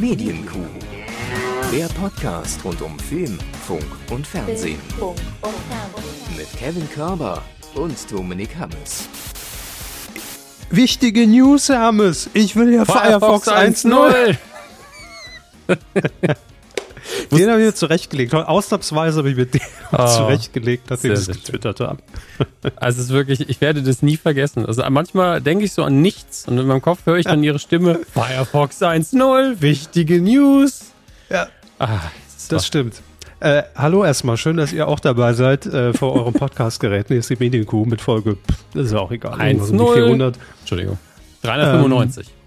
Medienkuh. Der Podcast rund um Film, Funk und Fernsehen. Mit Kevin Körber und Dominik Hammes. Wichtige News, Hammes. Ich will ja Firefox, Firefox 1.0. den habe ich mir zurechtgelegt. Ausnahmsweise habe ich mir den oh, zurechtgelegt, dass ich das getwittert habe. Also es ist wirklich, ich werde das nie vergessen. Also manchmal denke ich so an nichts und in meinem Kopf höre ich dann ihre Stimme. Firefox 1.0, wichtige News. Ja. Ah, das, das stimmt. Äh, hallo erstmal, schön, dass ihr auch dabei seid äh, vor eurem Podcast-Gerät. Nee, ist die Medienkuh mit Folge, das ist auch egal. 1.0. Entschuldigung. 395. Ähm,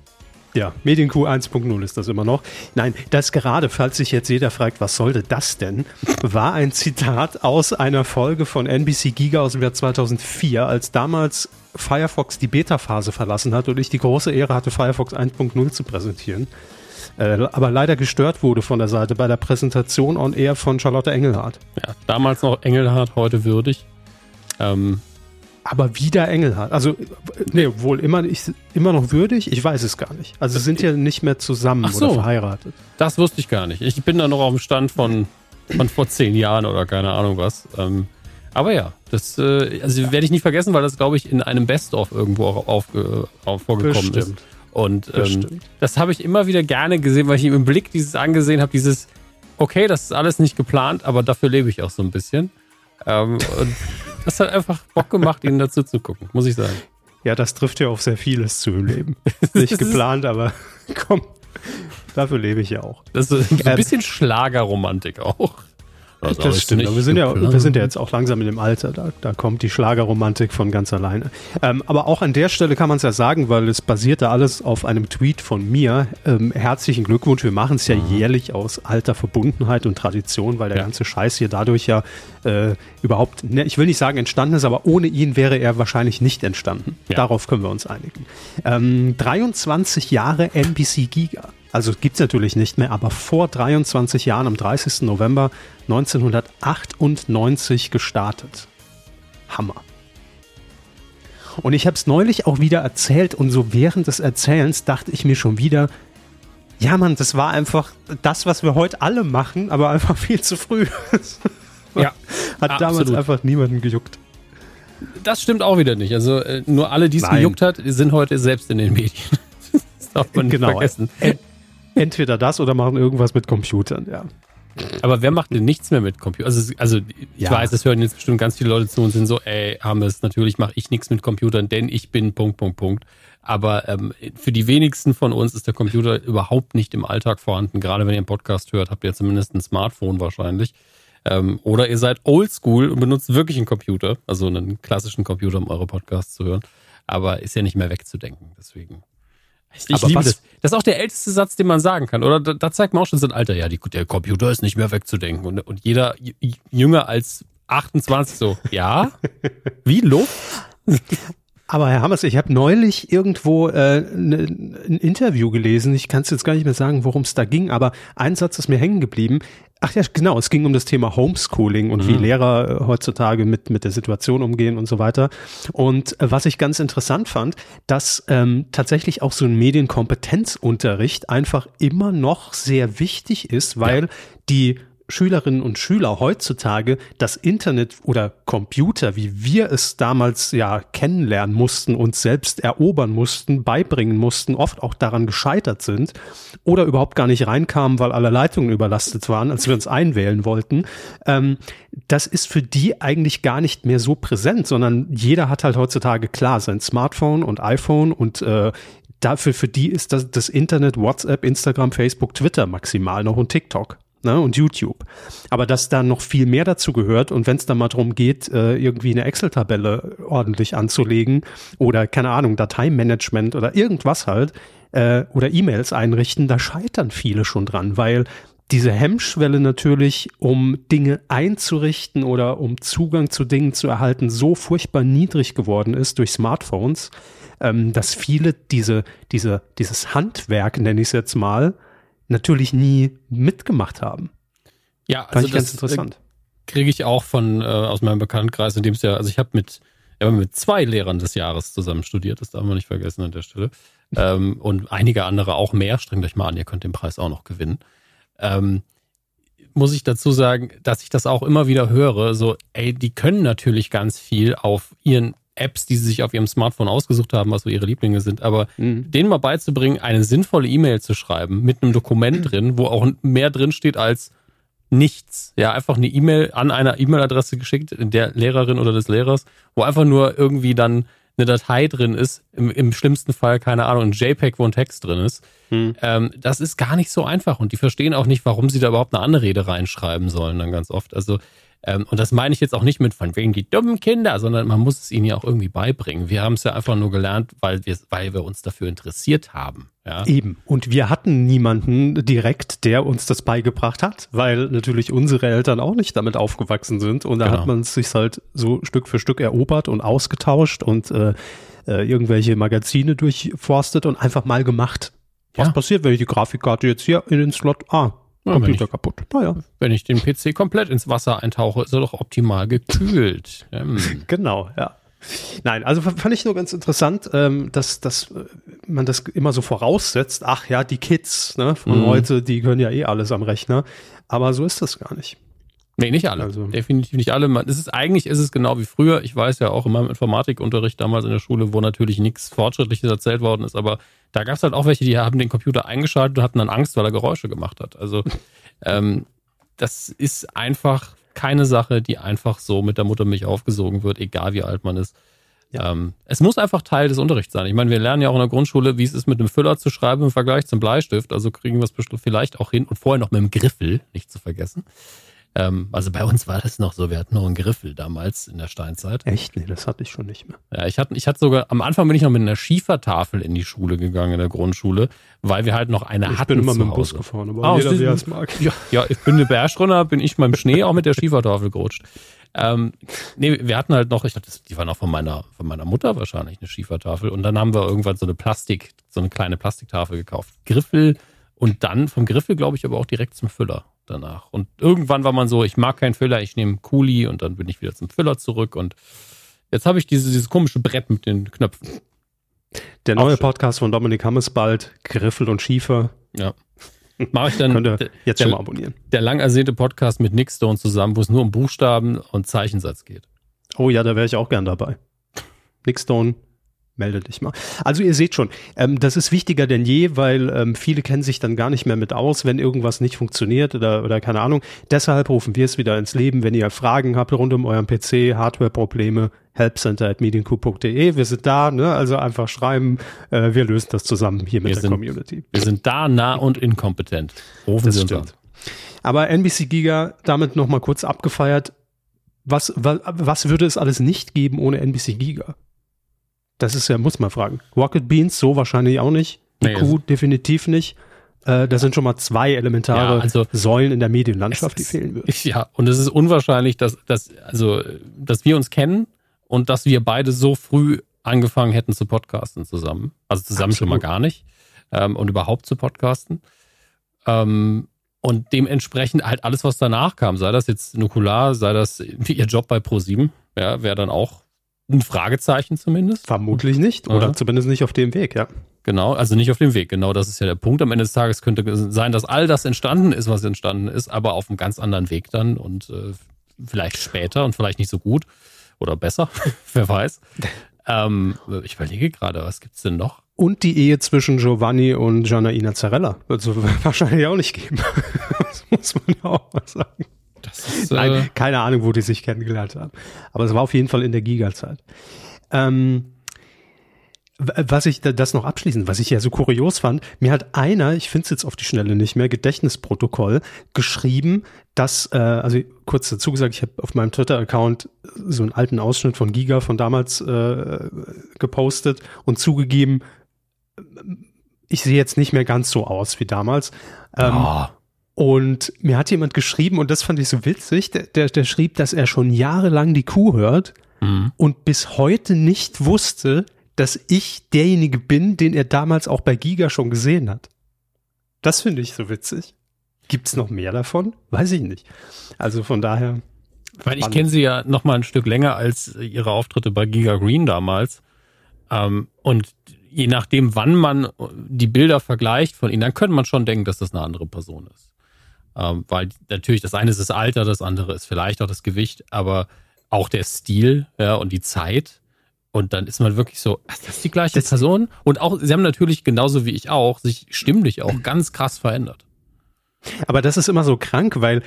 ja, Medienkuh 1.0 ist das immer noch. Nein, das gerade, falls sich jetzt jeder fragt, was sollte das denn, war ein Zitat aus einer Folge von NBC Giga aus dem Jahr 2004, als damals Firefox die Beta-Phase verlassen hat und ich die große Ehre hatte, Firefox 1.0 zu präsentieren. Äh, aber leider gestört wurde von der Seite bei der Präsentation on air von Charlotte Engelhardt. Ja, damals noch Engelhardt, heute würdig. Ähm, aber wieder Engelhardt. Also, nee, wohl immer, ich, immer noch würdig? Ich weiß es gar nicht. Also, sie sind ja nicht mehr zusammen so, oder verheiratet. Das wusste ich gar nicht. Ich bin da noch auf dem Stand von, von vor zehn Jahren oder keine Ahnung was. Ähm, aber ja, das äh, also werde ich nicht vergessen, weil das, glaube ich, in einem Best-of irgendwo auch auf, auf, vorgekommen Bestimmt. ist. Und ähm, das habe ich immer wieder gerne gesehen, weil ich im Blick dieses angesehen habe, dieses, okay, das ist alles nicht geplant, aber dafür lebe ich auch so ein bisschen. Ähm, und das hat einfach Bock gemacht, ihnen dazu zu gucken, muss ich sagen. Ja, das trifft ja auf sehr vieles zu im Leben. Nicht geplant, aber komm, dafür lebe ich ja auch. Das ist so ein ähm, bisschen Schlagerromantik auch. Das, das stimmt, wir sind, ja, wir sind ja jetzt auch langsam in dem Alter, da, da kommt die Schlagerromantik von ganz alleine. Ähm, aber auch an der Stelle kann man es ja sagen, weil es basierte alles auf einem Tweet von mir. Ähm, herzlichen Glückwunsch, wir machen es ja mhm. jährlich aus alter Verbundenheit und Tradition, weil der ja. ganze Scheiß hier dadurch ja äh, überhaupt, ne, ich will nicht sagen entstanden ist, aber ohne ihn wäre er wahrscheinlich nicht entstanden. Ja. Darauf können wir uns einigen. Ähm, 23 Jahre NBC Giga. Also gibt es natürlich nicht mehr, aber vor 23 Jahren, am 30. November 1998 gestartet. Hammer. Und ich habe es neulich auch wieder erzählt und so während des Erzählens dachte ich mir schon wieder, ja Mann, das war einfach das, was wir heute alle machen, aber einfach viel zu früh. ja, hat absolut. damals einfach niemanden gejuckt. Das stimmt auch wieder nicht. Also äh, nur alle, die es gejuckt hat, sind heute selbst in den Medien. das darf man nicht genau. vergessen. Entweder das oder machen irgendwas mit Computern, ja. Aber wer macht denn nichts mehr mit Computern? Also, also ich ja. weiß, es hören jetzt bestimmt ganz viele Leute zu und sind so, ey, haben es natürlich mache ich nichts mit Computern, denn ich bin Punkt, Punkt, Punkt. Aber ähm, für die wenigsten von uns ist der Computer überhaupt nicht im Alltag vorhanden. Gerade wenn ihr einen Podcast hört, habt ihr zumindest ein Smartphone wahrscheinlich. Ähm, oder ihr seid oldschool und benutzt wirklich einen Computer, also einen klassischen Computer, um eure Podcasts zu hören. Aber ist ja nicht mehr wegzudenken. Deswegen ich, ich liebe das. Das ist auch der älteste Satz, den man sagen kann. Oder da, da zeigt man auch schon so ein Alter, ja, die, der Computer ist nicht mehr wegzudenken. Und, und jeder jünger als 28 so, ja? Wie Luft? Aber Herr Hammers, ich habe neulich irgendwo äh, ne, ein Interview gelesen. Ich kann es jetzt gar nicht mehr sagen, worum es da ging, aber ein Satz ist mir hängen geblieben. Ach ja, genau, es ging um das Thema Homeschooling und mhm. wie Lehrer äh, heutzutage mit, mit der Situation umgehen und so weiter. Und äh, was ich ganz interessant fand, dass ähm, tatsächlich auch so ein Medienkompetenzunterricht einfach immer noch sehr wichtig ist, weil ja. die Schülerinnen und Schüler heutzutage das Internet oder Computer, wie wir es damals ja kennenlernen mussten, uns selbst erobern mussten, beibringen mussten, oft auch daran gescheitert sind oder überhaupt gar nicht reinkamen, weil alle Leitungen überlastet waren, als wir uns einwählen wollten. Ähm, das ist für die eigentlich gar nicht mehr so präsent, sondern jeder hat halt heutzutage klar sein Smartphone und iPhone und äh, dafür für die ist das, das Internet, WhatsApp, Instagram, Facebook, Twitter maximal noch und TikTok ne, und YouTube. Aber dass da noch viel mehr dazu gehört und wenn es dann mal darum geht, äh, irgendwie eine Excel-Tabelle ordentlich anzulegen oder keine Ahnung, Dateimanagement oder irgendwas halt äh, oder E-Mails einrichten, da scheitern viele schon dran, weil diese Hemmschwelle natürlich, um Dinge einzurichten oder um Zugang zu Dingen zu erhalten, so furchtbar niedrig geworden ist durch Smartphones, ähm, dass viele diese, diese, dieses Handwerk, nenne ich es jetzt mal, natürlich nie mitgemacht haben. Ja, also Fand ich ganz äh, interessant. Kriege ich auch von äh, aus meinem Bekanntenkreis, in dem es ja, also ich habe mit, ja, mit zwei Lehrern des Jahres zusammen studiert, das darf man nicht vergessen an der Stelle. ähm, und einige andere auch mehr. Strengt euch mal an, ihr könnt den Preis auch noch gewinnen. Ähm, muss ich dazu sagen, dass ich das auch immer wieder höre, so, ey, die können natürlich ganz viel auf ihren Apps, die sie sich auf ihrem Smartphone ausgesucht haben, was so ihre Lieblinge sind, aber mhm. denen mal beizubringen, eine sinnvolle E-Mail zu schreiben mit einem Dokument drin, wo auch mehr drin steht als nichts. Ja, einfach eine E-Mail an einer E-Mail-Adresse geschickt, der Lehrerin oder des Lehrers, wo einfach nur irgendwie dann eine Datei drin ist, im, im schlimmsten Fall, keine Ahnung, ein JPEG, wo ein Text drin ist. Hm. Ähm, das ist gar nicht so einfach und die verstehen auch nicht, warum sie da überhaupt eine Anrede reinschreiben sollen dann ganz oft. Also ähm, und das meine ich jetzt auch nicht mit von wegen die dummen Kinder, sondern man muss es ihnen ja auch irgendwie beibringen. Wir haben es ja einfach nur gelernt, weil wir, weil wir uns dafür interessiert haben. Ja? Eben. Und wir hatten niemanden direkt, der uns das beigebracht hat, weil natürlich unsere Eltern auch nicht damit aufgewachsen sind. Und da genau. hat man es sich halt so Stück für Stück erobert und ausgetauscht und äh, äh, irgendwelche Magazine durchforstet und einfach mal gemacht. Was ja. passiert, wenn ich die Grafikkarte jetzt hier in den Slot A ja, Computer ich, kaputt. Naja. Wenn ich den PC komplett ins Wasser eintauche, ist er doch optimal gekühlt. Hm. Genau, ja. Nein, also fand ich nur ganz interessant, ähm, dass, dass äh, man das immer so voraussetzt. Ach ja, die Kids ne, von mhm. heute, die können ja eh alles am Rechner. Aber so ist das gar nicht. Nee, nicht alle. Also. Definitiv nicht alle. Man, es ist, eigentlich ist es genau wie früher. Ich weiß ja auch in meinem Informatikunterricht damals in der Schule, wo natürlich nichts Fortschrittliches erzählt worden ist, aber da gab es halt auch welche, die haben den Computer eingeschaltet und hatten dann Angst, weil er Geräusche gemacht hat. Also ähm, das ist einfach keine Sache, die einfach so mit der Muttermilch aufgesogen wird, egal wie alt man ist. Ja. Ähm, es muss einfach Teil des Unterrichts sein. Ich meine, wir lernen ja auch in der Grundschule, wie es ist, mit einem Füller zu schreiben im Vergleich zum Bleistift. Also kriegen wir es vielleicht auch hin und vorher noch mit dem Griffel, nicht zu vergessen. Ähm, also bei uns war das noch so, wir hatten noch einen Griffel damals in der Steinzeit. Echt? Nee, das hatte ich schon nicht mehr. Ja, ich hatte, ich hatte sogar, am Anfang bin ich noch mit einer Schiefertafel in die Schule gegangen, in der Grundschule, weil wir halt noch eine ich hatten. Ich bin immer mit dem Bus gefahren, aber ah, jeder, wie es mag. Ja, ja, ich bin eine Bergrunner, bin ich im Schnee auch mit der Schiefertafel gerutscht. Ähm, nee, wir hatten halt noch, ich dachte, die war noch von meiner, von meiner Mutter wahrscheinlich, eine Schiefertafel. Und dann haben wir irgendwann so eine Plastik, so eine kleine Plastiktafel gekauft. Griffel und dann vom Griffel, glaube ich, aber auch direkt zum Füller danach. Und irgendwann war man so, ich mag keinen Füller, ich nehme Kuli und dann bin ich wieder zum Füller zurück. Und jetzt habe ich diese, dieses komische Brett mit den Knöpfen. Der neue Podcast von Dominik Hammes bald, Griffel und Schiefer. Ja. Mache ich dann Könnt ihr jetzt der, schon mal abonnieren. Der lang ersehnte Podcast mit Nick Stone zusammen, wo es nur um Buchstaben und Zeichensatz geht. Oh ja, da wäre ich auch gern dabei. Nick Stone, melde dich mal. Also ihr seht schon, ähm, das ist wichtiger denn je, weil ähm, viele kennen sich dann gar nicht mehr mit aus, wenn irgendwas nicht funktioniert oder, oder keine Ahnung. Deshalb rufen wir es wieder ins Leben, wenn ihr Fragen habt rund um euren PC, Hardware-Probleme, helpcenter.mediencoup.de. Wir sind da, ne? also einfach schreiben. Äh, wir lösen das zusammen hier mit wir der sind, Community. Wir sind da, nah und inkompetent. Rufen das Sie uns stimmt. an. Aber NBC Giga damit nochmal kurz abgefeiert. Was, was, was würde es alles nicht geben ohne NBC Giga? Das ist ja, muss man fragen. Rocket Beans so wahrscheinlich auch nicht. Die nee, Kuh definitiv nicht. Äh, das sind schon mal zwei elementare ja, also, Säulen in der Medienlandschaft, die fehlen würden. Ja, und es ist unwahrscheinlich, dass, dass, also, dass wir uns kennen und dass wir beide so früh angefangen hätten zu podcasten zusammen. Also zusammen Absolut. schon mal gar nicht. Ähm, und überhaupt zu podcasten. Ähm, und dementsprechend halt alles, was danach kam, sei das jetzt Nukular, sei das ihr Job bei Pro7, ja, wäre dann auch ein Fragezeichen zumindest. Vermutlich nicht. Oder ja. zumindest nicht auf dem Weg, ja. Genau, also nicht auf dem Weg. Genau, das ist ja der Punkt. Am Ende des Tages könnte sein, dass all das entstanden ist, was entstanden ist, aber auf einem ganz anderen Weg dann und äh, vielleicht später und vielleicht nicht so gut oder besser, wer weiß. Ähm, ich überlege gerade, was gibt's denn noch? Und die Ehe zwischen Giovanni und Gianna Zarella wird es wahrscheinlich auch nicht geben. das muss man ja auch mal sagen. Ist, Nein, äh, keine Ahnung, wo die sich kennengelernt haben. Aber es war auf jeden Fall in der Giga-Zeit. Ähm, was ich das noch abschließend, was ich ja so kurios fand, mir hat einer, ich finde es jetzt auf die Schnelle nicht mehr, Gedächtnisprotokoll geschrieben, dass, äh, also kurz dazu gesagt, ich habe auf meinem Twitter-Account so einen alten Ausschnitt von Giga von damals äh, gepostet und zugegeben, ich sehe jetzt nicht mehr ganz so aus wie damals. Ähm, oh. Und mir hat jemand geschrieben, und das fand ich so witzig, der, der, der schrieb, dass er schon jahrelang die Kuh hört mhm. und bis heute nicht wusste, dass ich derjenige bin, den er damals auch bei Giga schon gesehen hat. Das finde ich so witzig. Gibt es noch mehr davon? Weiß ich nicht. Also von daher. Weil ich kenne sie ja noch mal ein Stück länger als ihre Auftritte bei Giga Green damals. Ähm, und je nachdem, wann man die Bilder vergleicht von ihnen, dann könnte man schon denken, dass das eine andere Person ist. Ähm, weil natürlich das eine ist das Alter, das andere ist vielleicht auch das Gewicht, aber auch der Stil ja, und die Zeit. Und dann ist man wirklich so, das ist die gleiche das Person. Und auch, sie haben natürlich genauso wie ich auch, sich stimmlich auch ganz krass verändert. Aber das ist immer so krank, weil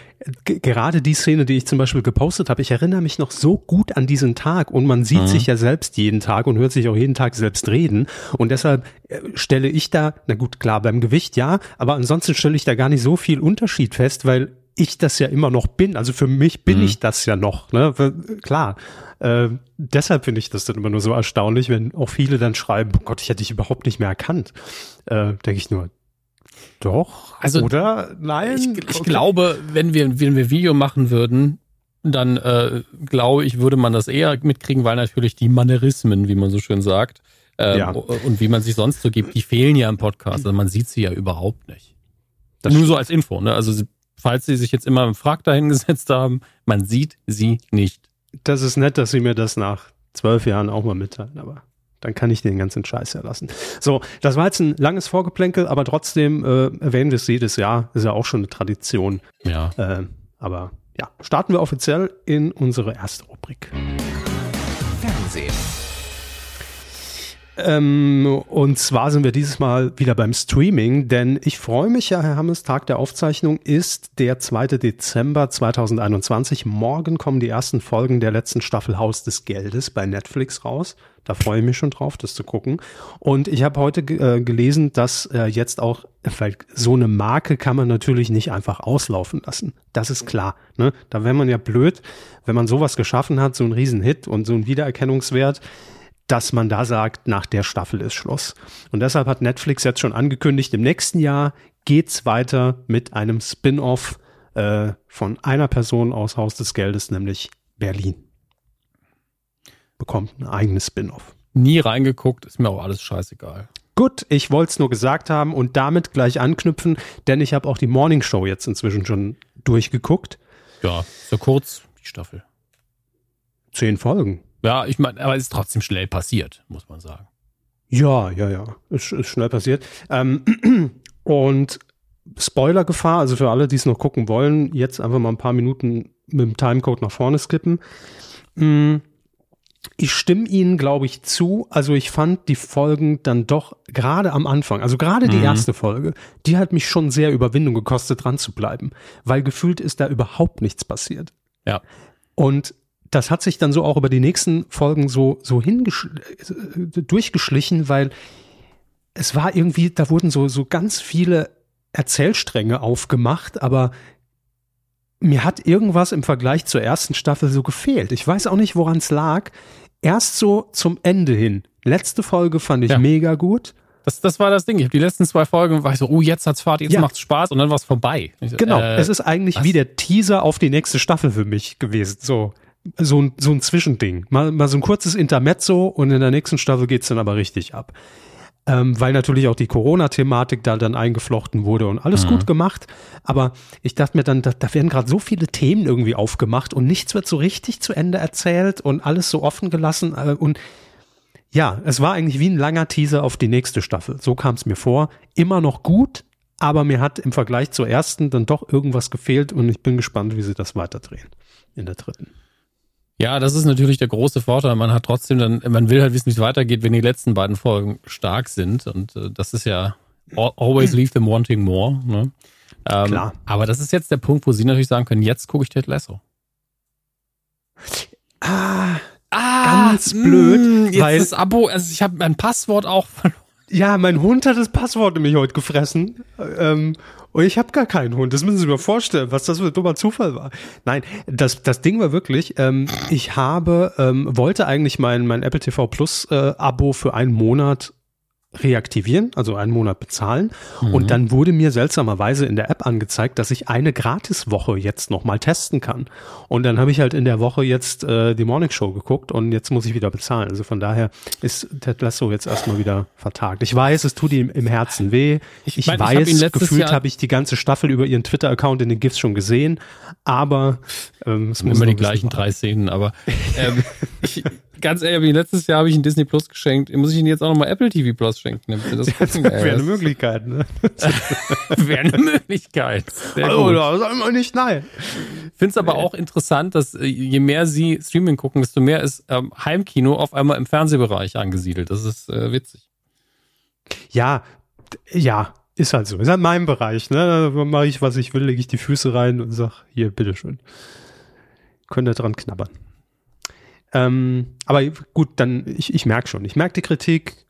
gerade die Szene, die ich zum Beispiel gepostet habe, ich erinnere mich noch so gut an diesen Tag und man sieht mhm. sich ja selbst jeden Tag und hört sich auch jeden Tag selbst reden. Und deshalb äh, stelle ich da, na gut, klar, beim Gewicht ja, aber ansonsten stelle ich da gar nicht so viel Unterschied fest, weil ich das ja immer noch bin. Also für mich bin mhm. ich das ja noch, ne? Klar. Äh, deshalb finde ich das dann immer nur so erstaunlich, wenn auch viele dann schreiben, oh Gott, ich hätte dich überhaupt nicht mehr erkannt. Äh, Denke ich nur, doch, also, oder? Nein? Ich, ich okay. glaube, wenn wir, wenn wir Video machen würden, dann äh, glaube ich, würde man das eher mitkriegen, weil natürlich die Manierismen, wie man so schön sagt, ähm, ja. und wie man sich sonst so gibt, die fehlen ja im Podcast. Also man sieht sie ja überhaupt nicht. Das Nur so als Info. Ne? Also falls Sie sich jetzt immer im Frag dahingesetzt haben, man sieht sie nicht. Das ist nett, dass Sie mir das nach zwölf Jahren auch mal mitteilen, aber dann kann ich den ganzen Scheiß ja lassen. So, das war jetzt ein langes Vorgeplänkel, aber trotzdem äh, erwähnen wir es jedes Jahr. Ist ja auch schon eine Tradition. Ja. Äh, aber ja, starten wir offiziell in unsere erste Rubrik. Fernsehen. Ähm, und zwar sind wir dieses Mal wieder beim Streaming, denn ich freue mich ja, Herr Hammes, Tag der Aufzeichnung ist der 2. Dezember 2021. Morgen kommen die ersten Folgen der letzten Staffel Haus des Geldes bei Netflix raus. Da freue ich mich schon drauf, das zu gucken. Und ich habe heute äh, gelesen, dass äh, jetzt auch, weil so eine Marke kann man natürlich nicht einfach auslaufen lassen. Das ist klar. Ne? Da wäre man ja blöd, wenn man sowas geschaffen hat, so ein Riesenhit und so ein Wiedererkennungswert dass man da sagt, nach der Staffel ist Schluss. Und deshalb hat Netflix jetzt schon angekündigt, im nächsten Jahr geht's weiter mit einem Spin-off äh, von einer Person aus Haus des Geldes, nämlich Berlin. Bekommt ein eigenes Spin-off. Nie reingeguckt, ist mir auch alles scheißegal. Gut, ich wollte es nur gesagt haben und damit gleich anknüpfen, denn ich habe auch die Morning Show jetzt inzwischen schon durchgeguckt. Ja, so kurz die Staffel. Zehn Folgen. Ja, ich meine, aber es ist trotzdem schnell passiert, muss man sagen. Ja, ja, ja, ist, ist schnell passiert. Ähm, und Spoilergefahr, also für alle, die es noch gucken wollen, jetzt einfach mal ein paar Minuten mit dem Timecode nach vorne skippen. Mm, ich stimme Ihnen, glaube ich, zu. Also ich fand die Folgen dann doch gerade am Anfang, also gerade die mhm. erste Folge, die hat mich schon sehr Überwindung gekostet, dran zu bleiben, weil gefühlt ist da überhaupt nichts passiert. Ja. Und das hat sich dann so auch über die nächsten Folgen so, so durchgeschlichen, weil es war irgendwie, da wurden so, so ganz viele Erzählstränge aufgemacht, aber mir hat irgendwas im Vergleich zur ersten Staffel so gefehlt. Ich weiß auch nicht, woran es lag. Erst so zum Ende hin. Letzte Folge fand ich ja. mega gut. Das, das war das Ding. Ich habe die letzten zwei Folgen, war ich so, oh, jetzt hat's Fahrt, jetzt ja. macht's Spaß und dann war's vorbei. So, genau. Äh, es ist eigentlich was? wie der Teaser auf die nächste Staffel für mich gewesen. So so ein, so ein Zwischending. Mal, mal so ein kurzes Intermezzo und in der nächsten Staffel geht's dann aber richtig ab. Ähm, weil natürlich auch die Corona-Thematik da dann eingeflochten wurde und alles mhm. gut gemacht. Aber ich dachte mir dann, da, da werden gerade so viele Themen irgendwie aufgemacht und nichts wird so richtig zu Ende erzählt und alles so offen gelassen. Äh, und ja, es war eigentlich wie ein langer Teaser auf die nächste Staffel. So kam es mir vor. Immer noch gut, aber mir hat im Vergleich zur ersten dann doch irgendwas gefehlt und ich bin gespannt, wie sie das weiterdrehen in der dritten. Ja, das ist natürlich der große Vorteil. Man hat trotzdem dann, man will halt wissen, wie es weitergeht, wenn die letzten beiden Folgen stark sind. Und äh, das ist ja always leave them wanting more. Ne? Ähm, Klar. Aber das ist jetzt der Punkt, wo Sie natürlich sagen können, jetzt gucke ich Ted Lasso. Ah, ah ganz blöd. Mh, jetzt weil das Abo, also ich habe mein Passwort auch verloren. Ja, mein Hund hat das Passwort nämlich heute gefressen. Ähm, und ich habe gar keinen Hund. Das müssen Sie mir vorstellen, was das für ein dummer Zufall war. Nein, das, das Ding war wirklich, ähm, ich habe, ähm, wollte eigentlich mein, mein Apple TV Plus äh, Abo für einen Monat reaktivieren, also einen Monat bezahlen. Mhm. Und dann wurde mir seltsamerweise in der App angezeigt, dass ich eine Gratiswoche jetzt nochmal testen kann. Und dann habe ich halt in der Woche jetzt äh, die Morning Show geguckt und jetzt muss ich wieder bezahlen. Also von daher ist Ted Lasso jetzt erstmal wieder vertagt. Ich weiß, es tut ihm im Herzen weh. Ich, ich mein, weiß, ich hab gefühlt habe ich die ganze Staffel über ihren Twitter-Account in den GIFs schon gesehen, aber ähm, es muss immer die gleichen drei Szenen, aber ähm, ich, Ganz ehrlich, letztes Jahr habe ich ein Disney Plus geschenkt. Muss ich Ihnen jetzt auch nochmal Apple TV Plus schenken? Das, das wäre eine Möglichkeit, ne? wäre eine Möglichkeit. Oh, da sagen wir nicht nein. Finde es aber auch interessant, dass äh, je mehr Sie Streaming gucken, desto mehr ist ähm, Heimkino auf einmal im Fernsehbereich angesiedelt. Das ist äh, witzig. Ja, ja, ist halt so. Ist halt mein Bereich, ne? Da mache ich, was ich will, lege ich die Füße rein und sag, hier, bitteschön. Könnt ihr dran knabbern. Ähm, aber gut, dann, ich, ich merke schon. Ich merke die Kritik,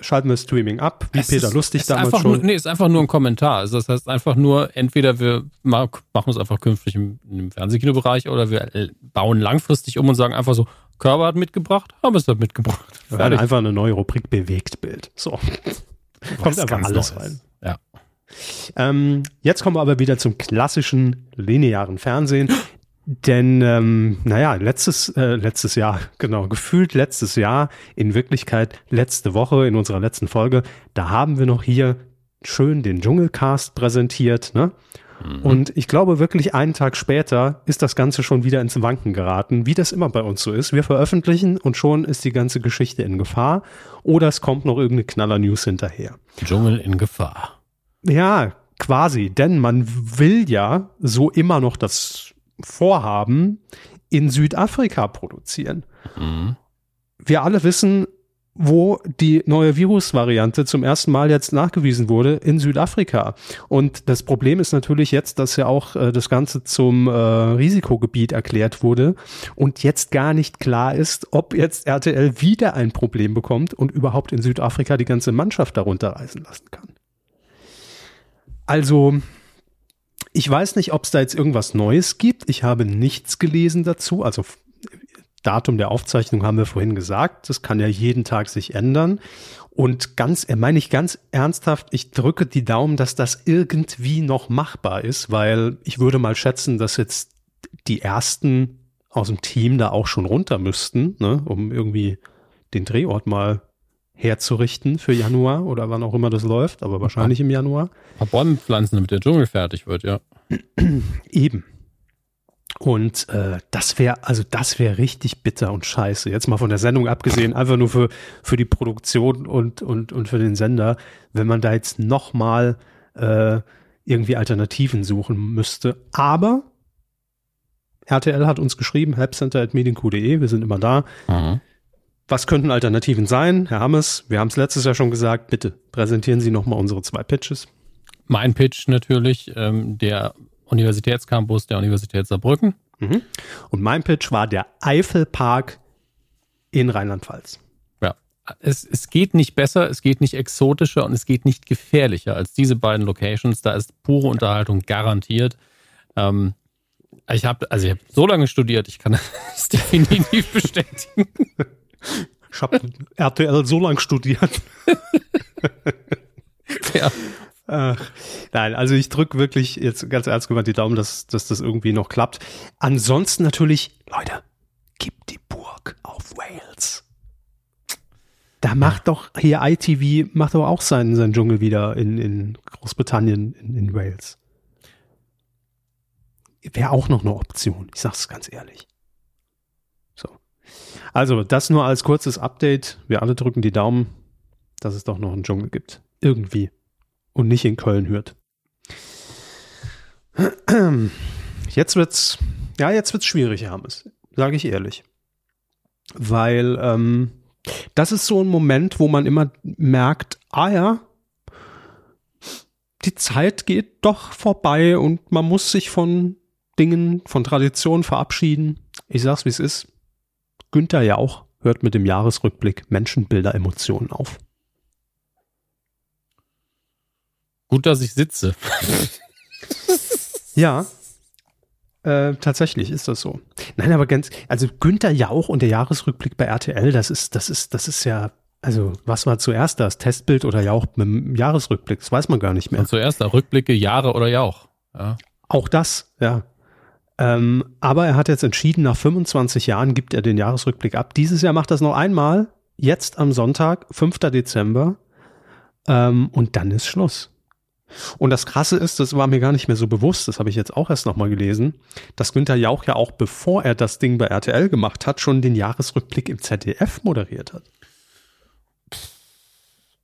schalten wir Streaming ab, wie es Peter ist, Lustig damals schon. Nur, nee, ist einfach nur ein Kommentar. Also das heißt einfach nur, entweder wir machen es einfach künftig im, im Fernsehkinobereich oder wir bauen langfristig um und sagen einfach so, Körper hat mitgebracht, haben es halt mitgebracht. Wir werden einfach eine neue Rubrik Bewegtbild. So. Kommt einfach alles rein. Ja. Ähm, jetzt kommen wir aber wieder zum klassischen linearen Fernsehen. Denn, ähm, naja, letztes, äh, letztes Jahr, genau, gefühlt letztes Jahr, in Wirklichkeit letzte Woche in unserer letzten Folge, da haben wir noch hier schön den Dschungelcast präsentiert, ne? Mhm. Und ich glaube wirklich einen Tag später ist das Ganze schon wieder ins Wanken geraten, wie das immer bei uns so ist. Wir veröffentlichen und schon ist die ganze Geschichte in Gefahr oder es kommt noch irgendeine Knaller-News hinterher. Dschungel in Gefahr. Ja, quasi, denn man will ja so immer noch das Vorhaben in Südafrika produzieren. Mhm. Wir alle wissen, wo die neue Virusvariante zum ersten Mal jetzt nachgewiesen wurde in Südafrika. Und das Problem ist natürlich jetzt, dass ja auch äh, das Ganze zum äh, Risikogebiet erklärt wurde und jetzt gar nicht klar ist, ob jetzt RTL wieder ein Problem bekommt und überhaupt in Südafrika die ganze Mannschaft darunter reisen lassen kann. Also, ich weiß nicht, ob es da jetzt irgendwas Neues gibt. Ich habe nichts gelesen dazu, also Datum der Aufzeichnung haben wir vorhin gesagt. Das kann ja jeden Tag sich ändern. Und ganz, äh, meine ich ganz ernsthaft, ich drücke die Daumen, dass das irgendwie noch machbar ist, weil ich würde mal schätzen, dass jetzt die ersten aus dem Team da auch schon runter müssten, ne, um irgendwie den Drehort mal herzurichten für Januar oder wann auch immer das läuft, aber wahrscheinlich im Januar. Ein paar Bäume pflanzen, damit der Dschungel fertig wird, ja. Eben. Und äh, das wäre, also das wäre richtig bitter und scheiße. Jetzt mal von der Sendung abgesehen, einfach nur für, für die Produktion und, und, und für den Sender, wenn man da jetzt nochmal äh, irgendwie Alternativen suchen müsste. Aber RTL hat uns geschrieben, helpcenter.medienq.de, wir sind immer da. Mhm. Was könnten Alternativen sein? Herr Hammes, wir haben es letztes Jahr schon gesagt, bitte präsentieren Sie nochmal unsere zwei Pitches. Mein Pitch natürlich, ähm, der Universitätscampus der Universität Saarbrücken. Mhm. Und mein Pitch war der Eifelpark in Rheinland-Pfalz. Ja, es, es geht nicht besser, es geht nicht exotischer und es geht nicht gefährlicher als diese beiden Locations. Da ist pure Unterhaltung garantiert. Ähm, ich habe also ich hab so lange studiert, ich kann das definitiv bestätigen. Ich habe RTL so lange studiert. ja. Ach, nein, also ich drücke wirklich jetzt ganz ernst gemeint die Daumen, dass, dass das irgendwie noch klappt. Ansonsten natürlich, Leute, gib die Burg auf Wales. Da macht doch hier ITV, macht doch auch seinen, seinen Dschungel wieder in, in Großbritannien, in, in Wales. Wäre auch noch eine Option, ich sag's ganz ehrlich. So. Also, das nur als kurzes Update. Wir alle drücken die Daumen, dass es doch noch einen Dschungel gibt. Irgendwie und nicht in Köln hört. Jetzt wird's, ja, jetzt wird's schwierig, Hermes, sage ich ehrlich. Weil ähm, das ist so ein Moment, wo man immer merkt, ah ja, die Zeit geht doch vorbei und man muss sich von Dingen, von Traditionen verabschieden. Ich sag's, wie es ist. Günther ja auch hört mit dem Jahresrückblick Menschenbilder, Emotionen auf. Gut, dass ich sitze. ja. Äh, tatsächlich ist das so. Nein, aber ganz, also Günther Jauch und der Jahresrückblick bei RTL, das ist, das ist, das ist ja, also was war zuerst das? Testbild oder Jauch mit dem Jahresrückblick? Das weiß man gar nicht mehr. Und zuerst da Rückblicke, Jahre oder Jauch. Ja. Auch das, ja. Ähm, aber er hat jetzt entschieden, nach 25 Jahren gibt er den Jahresrückblick ab. Dieses Jahr macht das noch einmal, jetzt am Sonntag, 5. Dezember. Ähm, und dann ist Schluss. Und das Krasse ist, das war mir gar nicht mehr so bewusst, das habe ich jetzt auch erst nochmal gelesen, dass Günther Jauch ja auch, bevor er das Ding bei RTL gemacht hat, schon den Jahresrückblick im ZDF moderiert hat.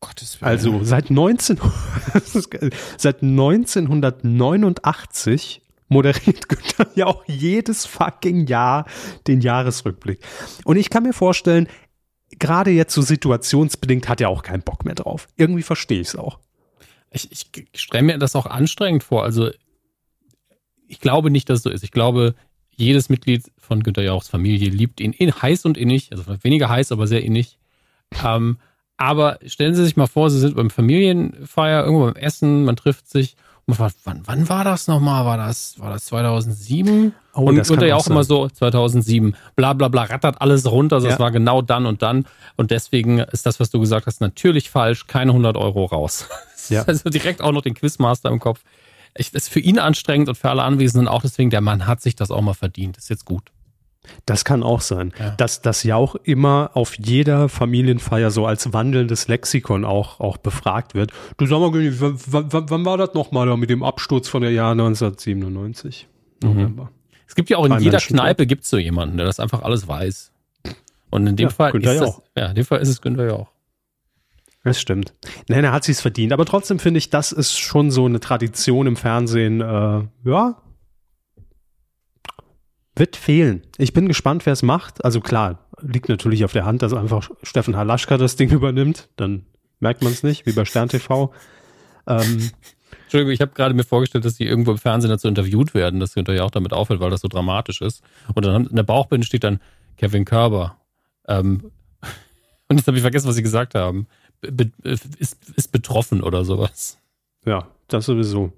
Gottes Willen. Also seit 19, seit 1989 moderiert Günther ja auch jedes fucking Jahr den Jahresrückblick. Und ich kann mir vorstellen, gerade jetzt so situationsbedingt hat er auch keinen Bock mehr drauf. Irgendwie verstehe ich es auch. Ich, ich stelle mir das auch anstrengend vor. Also ich glaube nicht, dass es so ist. Ich glaube, jedes Mitglied von Günter Jauchs Familie liebt ihn in, heiß und innig, also weniger heiß, aber sehr innig. Ähm, aber stellen Sie sich mal vor, Sie sind beim Familienfeier, irgendwo beim Essen, man trifft sich wann, wann war das nochmal? War das, war das 2007? Oh, und das Günter ja auch sein. immer so 2007, bla bla bla, rattert alles runter, also ja. das war genau dann und dann. Und deswegen ist das, was du gesagt hast, natürlich falsch, keine 100 Euro raus. Ja. Also direkt auch noch den Quizmaster im Kopf. Ich, das ist für ihn anstrengend und für alle Anwesenden auch. Deswegen, der Mann hat sich das auch mal verdient. Das ist jetzt gut. Das kann auch sein, ja. dass das ja auch immer auf jeder Familienfeier so als wandelndes Lexikon auch, auch befragt wird. Du sag mal, wann, war das nochmal da mit dem Absturz von der Jahr 1997? Mhm. November. Es gibt ja auch in jeder Menschen Kneipe gibt es so jemanden, der das einfach alles weiß. Und in dem ja, Fall Günther ist das, ja, in dem Fall ist es Günther ja auch. Das stimmt. Nein, er hat sich's verdient. Aber trotzdem finde ich, das ist schon so eine Tradition im Fernsehen. Äh, ja, wird fehlen. Ich bin gespannt, wer es macht. Also klar, liegt natürlich auf der Hand, dass einfach Steffen Halaschka das Ding übernimmt. Dann merkt man es nicht, wie bei Stern TV. Ähm, Entschuldigung, ich habe gerade mir vorgestellt, dass sie irgendwo im Fernsehen dazu interviewt werden, dass sie natürlich auch damit auffällt, weil das so dramatisch ist. Und dann in der Bauchbinde steht dann Kevin Körber. Ähm, und jetzt habe ich vergessen, was sie gesagt haben be ist, ist betroffen oder sowas. Ja, das sowieso.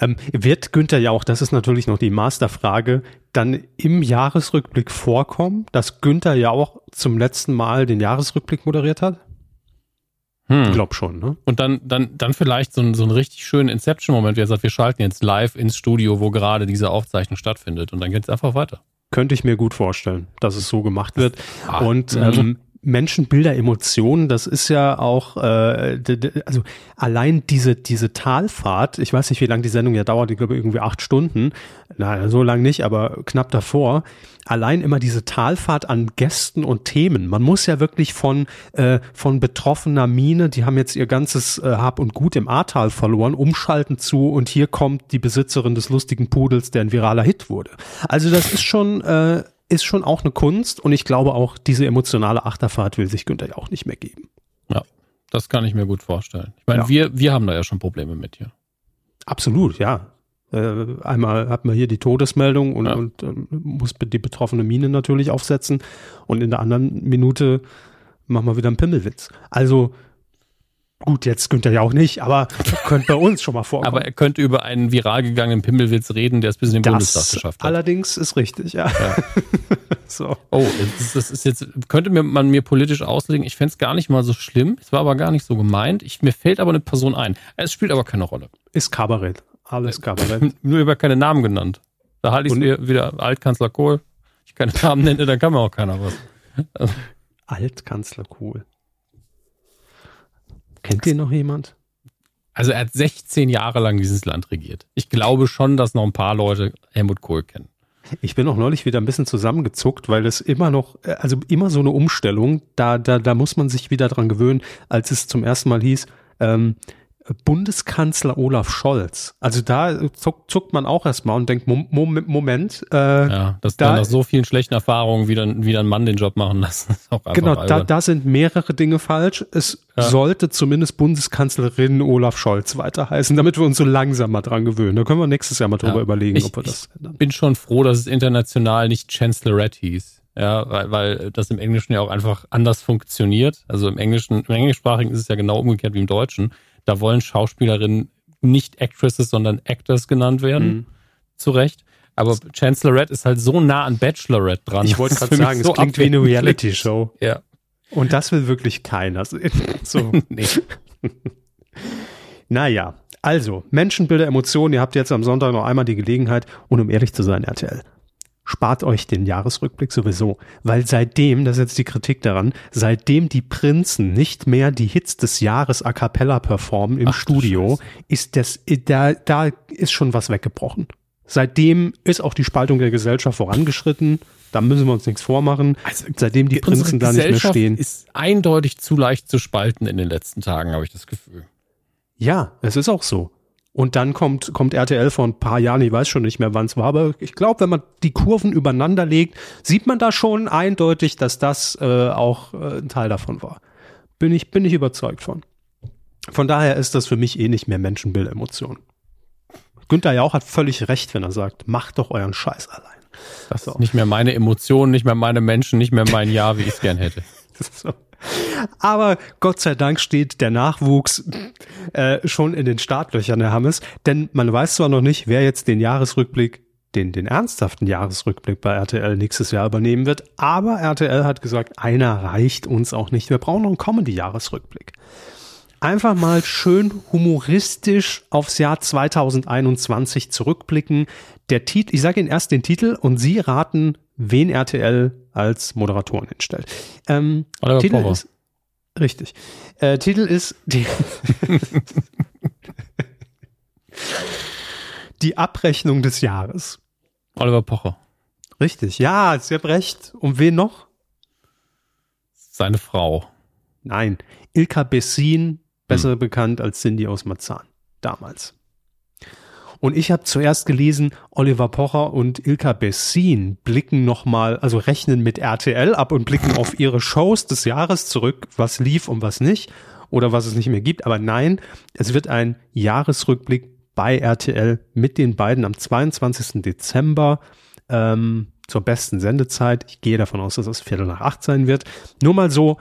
Ähm, wird Günther ja auch, das ist natürlich noch die Masterfrage, dann im Jahresrückblick vorkommen, dass Günther ja auch zum letzten Mal den Jahresrückblick moderiert hat? Hm. Ich glaube schon, ne? Und dann, dann, dann vielleicht so, ein, so einen richtig schönen Inception-Moment, wie er sagt, wir schalten jetzt live ins Studio, wo gerade diese Aufzeichnung stattfindet und dann geht es einfach weiter. Könnte ich mir gut vorstellen, dass es so gemacht wird. Ah, und ähm, Menschenbilder, Emotionen, das ist ja auch, äh, also allein diese, diese Talfahrt, ich weiß nicht, wie lange die Sendung ja dauert, ich glaube irgendwie acht Stunden, na, so lang nicht, aber knapp davor, allein immer diese Talfahrt an Gästen und Themen. Man muss ja wirklich von, äh, von betroffener Mine, die haben jetzt ihr ganzes äh, Hab und Gut im Ahrtal verloren, umschalten zu und hier kommt die Besitzerin des lustigen Pudels, der ein viraler Hit wurde. Also das ist schon, äh, ist schon auch eine Kunst und ich glaube auch, diese emotionale Achterfahrt will sich Günther ja auch nicht mehr geben. Ja, das kann ich mir gut vorstellen. Ich meine, ja. wir, wir haben da ja schon Probleme mit hier. Absolut, ja. Äh, einmal hat man hier die Todesmeldung und, ja. und äh, muss die betroffene Mine natürlich aufsetzen und in der anderen Minute machen wir wieder einen Pimmelwitz. Also Gut, jetzt könnte er ja auch nicht, aber könnte bei uns schon mal vorkommen. Aber er könnte über einen viral gegangenen Pimmelwitz reden, der es bis in den das Bundestag geschafft hat. Allerdings ist richtig, ja. ja. so. Oh, das ist jetzt, könnte mir, man mir politisch auslegen, ich fände es gar nicht mal so schlimm, es war aber gar nicht so gemeint. Ich, mir fällt aber eine Person ein. Es spielt aber keine Rolle. Ist Kabarett. Alles Kabarett. Nur über keine Namen genannt. Da halte ich es mir wieder Altkanzler Kohl. Ich keine Namen nenne, dann kann mir auch keiner was. Altkanzler Kohl. Kennt ihr noch jemand? Also er hat 16 Jahre lang dieses Land regiert. Ich glaube schon, dass noch ein paar Leute Helmut Kohl kennen. Ich bin auch neulich wieder ein bisschen zusammengezuckt, weil es immer noch, also immer so eine Umstellung, da, da, da muss man sich wieder dran gewöhnen, als es zum ersten Mal hieß, ähm, Bundeskanzler Olaf Scholz. Also da zuckt, zuckt man auch erstmal und denkt, Moment, Moment äh, ja, dass da nach so vielen schlechten Erfahrungen wieder, wieder ein Mann den Job machen lassen. Genau, da, da sind mehrere Dinge falsch. Es ja. sollte zumindest Bundeskanzlerin Olaf Scholz weiter heißen, damit wir uns so langsam mal dran gewöhnen. Da können wir nächstes Jahr mal drüber ja. überlegen, ich, ob wir das ändern. Ich bin schon froh, dass es international nicht Chancellorette hieß. Ja, weil, weil das im Englischen ja auch einfach anders funktioniert. Also im Englischen, im Englischsprachigen ist es ja genau umgekehrt wie im Deutschen. Da wollen Schauspielerinnen nicht Actresses, sondern Actors genannt werden. Mhm. Zu Recht. Aber Chancellorette ist halt so nah an Bachelorette dran. Ich wollte gerade sagen, so es klingt wie eine Reality-Show. Ja. Und das will wirklich keiner sehen. So. nee. naja, also, Menschenbilder, Emotionen, ihr habt jetzt am Sonntag noch einmal die Gelegenheit und um ehrlich zu sein, RTL. Spart euch den Jahresrückblick sowieso, weil seitdem, das ist jetzt die Kritik daran, seitdem die Prinzen nicht mehr die Hits des Jahres a cappella performen im Ach, Studio, ist das, da, da ist schon was weggebrochen. Seitdem ist auch die Spaltung der Gesellschaft vorangeschritten. Da müssen wir uns nichts vormachen. Also, seitdem die Prinzen da nicht mehr stehen. ist eindeutig zu leicht zu spalten in den letzten Tagen, habe ich das Gefühl. Ja, es ist auch so. Und dann kommt, kommt RTL vor ein paar Jahren, ich weiß schon nicht mehr, wann es war, aber ich glaube, wenn man die Kurven übereinander legt, sieht man da schon eindeutig, dass das äh, auch äh, ein Teil davon war. Bin ich, bin ich überzeugt von. Von daher ist das für mich eh nicht mehr Menschenbild-Emotion. Günther Jauch hat völlig recht, wenn er sagt, macht doch euren Scheiß allein. Das ist nicht mehr meine Emotionen, nicht mehr meine Menschen, nicht mehr mein Ja, wie ich es gern hätte. so. Aber Gott sei Dank steht der Nachwuchs äh, schon in den Startlöchern, Herr Hammes. Denn man weiß zwar noch nicht, wer jetzt den Jahresrückblick, den, den ernsthaften Jahresrückblick bei RTL nächstes Jahr übernehmen wird. Aber RTL hat gesagt, einer reicht uns auch nicht. Wir brauchen noch einen Comedy-Jahresrückblick einfach mal schön humoristisch aufs Jahr 2021 zurückblicken. Der Titel, ich sage Ihnen erst den Titel und Sie raten, wen RTL als Moderatoren hinstellt. Ähm, Titel Power. ist richtig. Äh, Titel ist die, die Abrechnung des Jahres. Oliver Pocher. Richtig, ja, Sie haben recht. Und wen noch? Seine Frau. Nein, Ilka Bessin, besser hm. bekannt als Cindy aus Marzahn, damals. Und ich habe zuerst gelesen, Oliver Pocher und Ilka Bessin blicken nochmal, also rechnen mit RTL ab und blicken auf ihre Shows des Jahres zurück, was lief und was nicht oder was es nicht mehr gibt. Aber nein, es wird ein Jahresrückblick bei RTL mit den beiden am 22. Dezember ähm, zur besten Sendezeit. Ich gehe davon aus, dass es Viertel nach acht sein wird. Nur mal so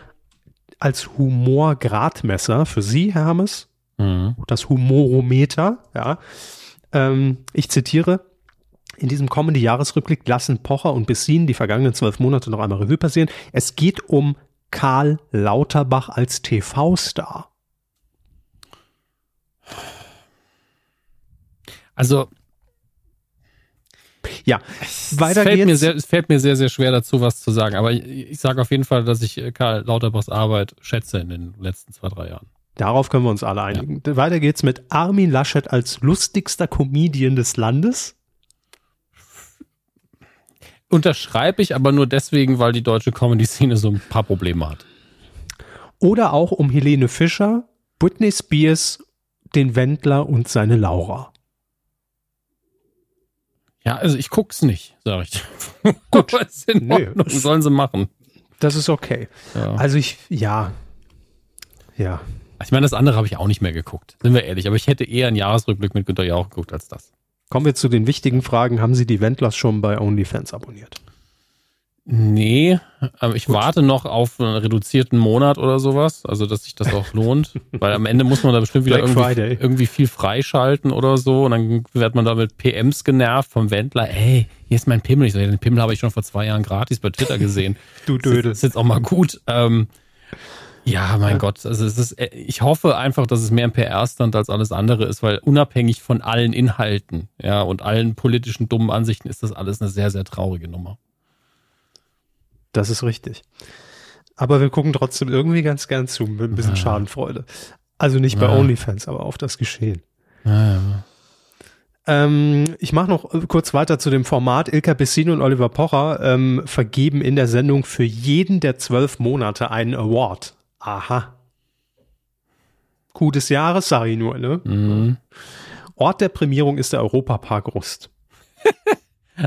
als Humorgradmesser für Sie, Herr Hammes, mhm. das Humorometer, ja. Ähm, ich zitiere, in diesem kommenden Jahresrückblick lassen Pocher und Bessin die vergangenen zwölf Monate noch einmal Revue passieren. Es geht um Karl Lauterbach als TV-Star. Also ja, weiter es fällt geht's. Mir sehr, es fällt mir sehr, sehr schwer dazu, was zu sagen. Aber ich, ich sage auf jeden Fall, dass ich Karl Lauterbachs Arbeit schätze in den letzten zwei, drei Jahren. Darauf können wir uns alle einigen. Ja. Weiter geht's mit Armin Laschet als lustigster Comedian des Landes. Unterschreibe ich aber nur deswegen, weil die deutsche Comedy-Szene so ein paar Probleme hat. Oder auch um Helene Fischer, Britney Spears, den Wendler und seine Laura. Ja, also ich guck's nicht, sag ich. Gut. ist in nee, sollen sie machen. Das ist okay. Ja. Also ich, ja. Ja. Ich meine, das andere habe ich auch nicht mehr geguckt, sind wir ehrlich. Aber ich hätte eher einen Jahresrückblick mit Günter Jauch geguckt als das. Kommen wir zu den wichtigen Fragen. Haben Sie die Wendlers schon bei OnlyFans abonniert? Nee, aber ich Gut. warte noch auf einen reduzierten Monat oder sowas, also dass sich das auch lohnt, weil am Ende muss man da bestimmt wieder irgendwie, irgendwie, viel freischalten oder so und dann wird man da mit PMs genervt vom Wendler, ey, hier ist mein Pimmel. Ich so, den Pimmel habe ich schon vor zwei Jahren gratis bei Twitter gesehen. du Dödel. Das ist jetzt auch mal gut. Ähm, ja, mein ja. Gott, also es ist, ich hoffe einfach, dass es mehr ein PR-Stand als alles andere ist, weil unabhängig von allen Inhalten, ja, und allen politischen dummen Ansichten ist das alles eine sehr, sehr traurige Nummer. Das ist richtig. Aber wir gucken trotzdem irgendwie ganz gern zu, mit ein bisschen ja. Schadenfreude. Also nicht bei ja. OnlyFans, aber auf das Geschehen. Ja, ähm, ich mache noch kurz weiter zu dem Format. Ilka Bessin und Oliver Pocher ähm, vergeben in der Sendung für jeden der zwölf Monate einen Award. Aha. Coup des Jahres, sage ich nur, ne? Mhm. Ort der Prämierung ist der Europapark Rust.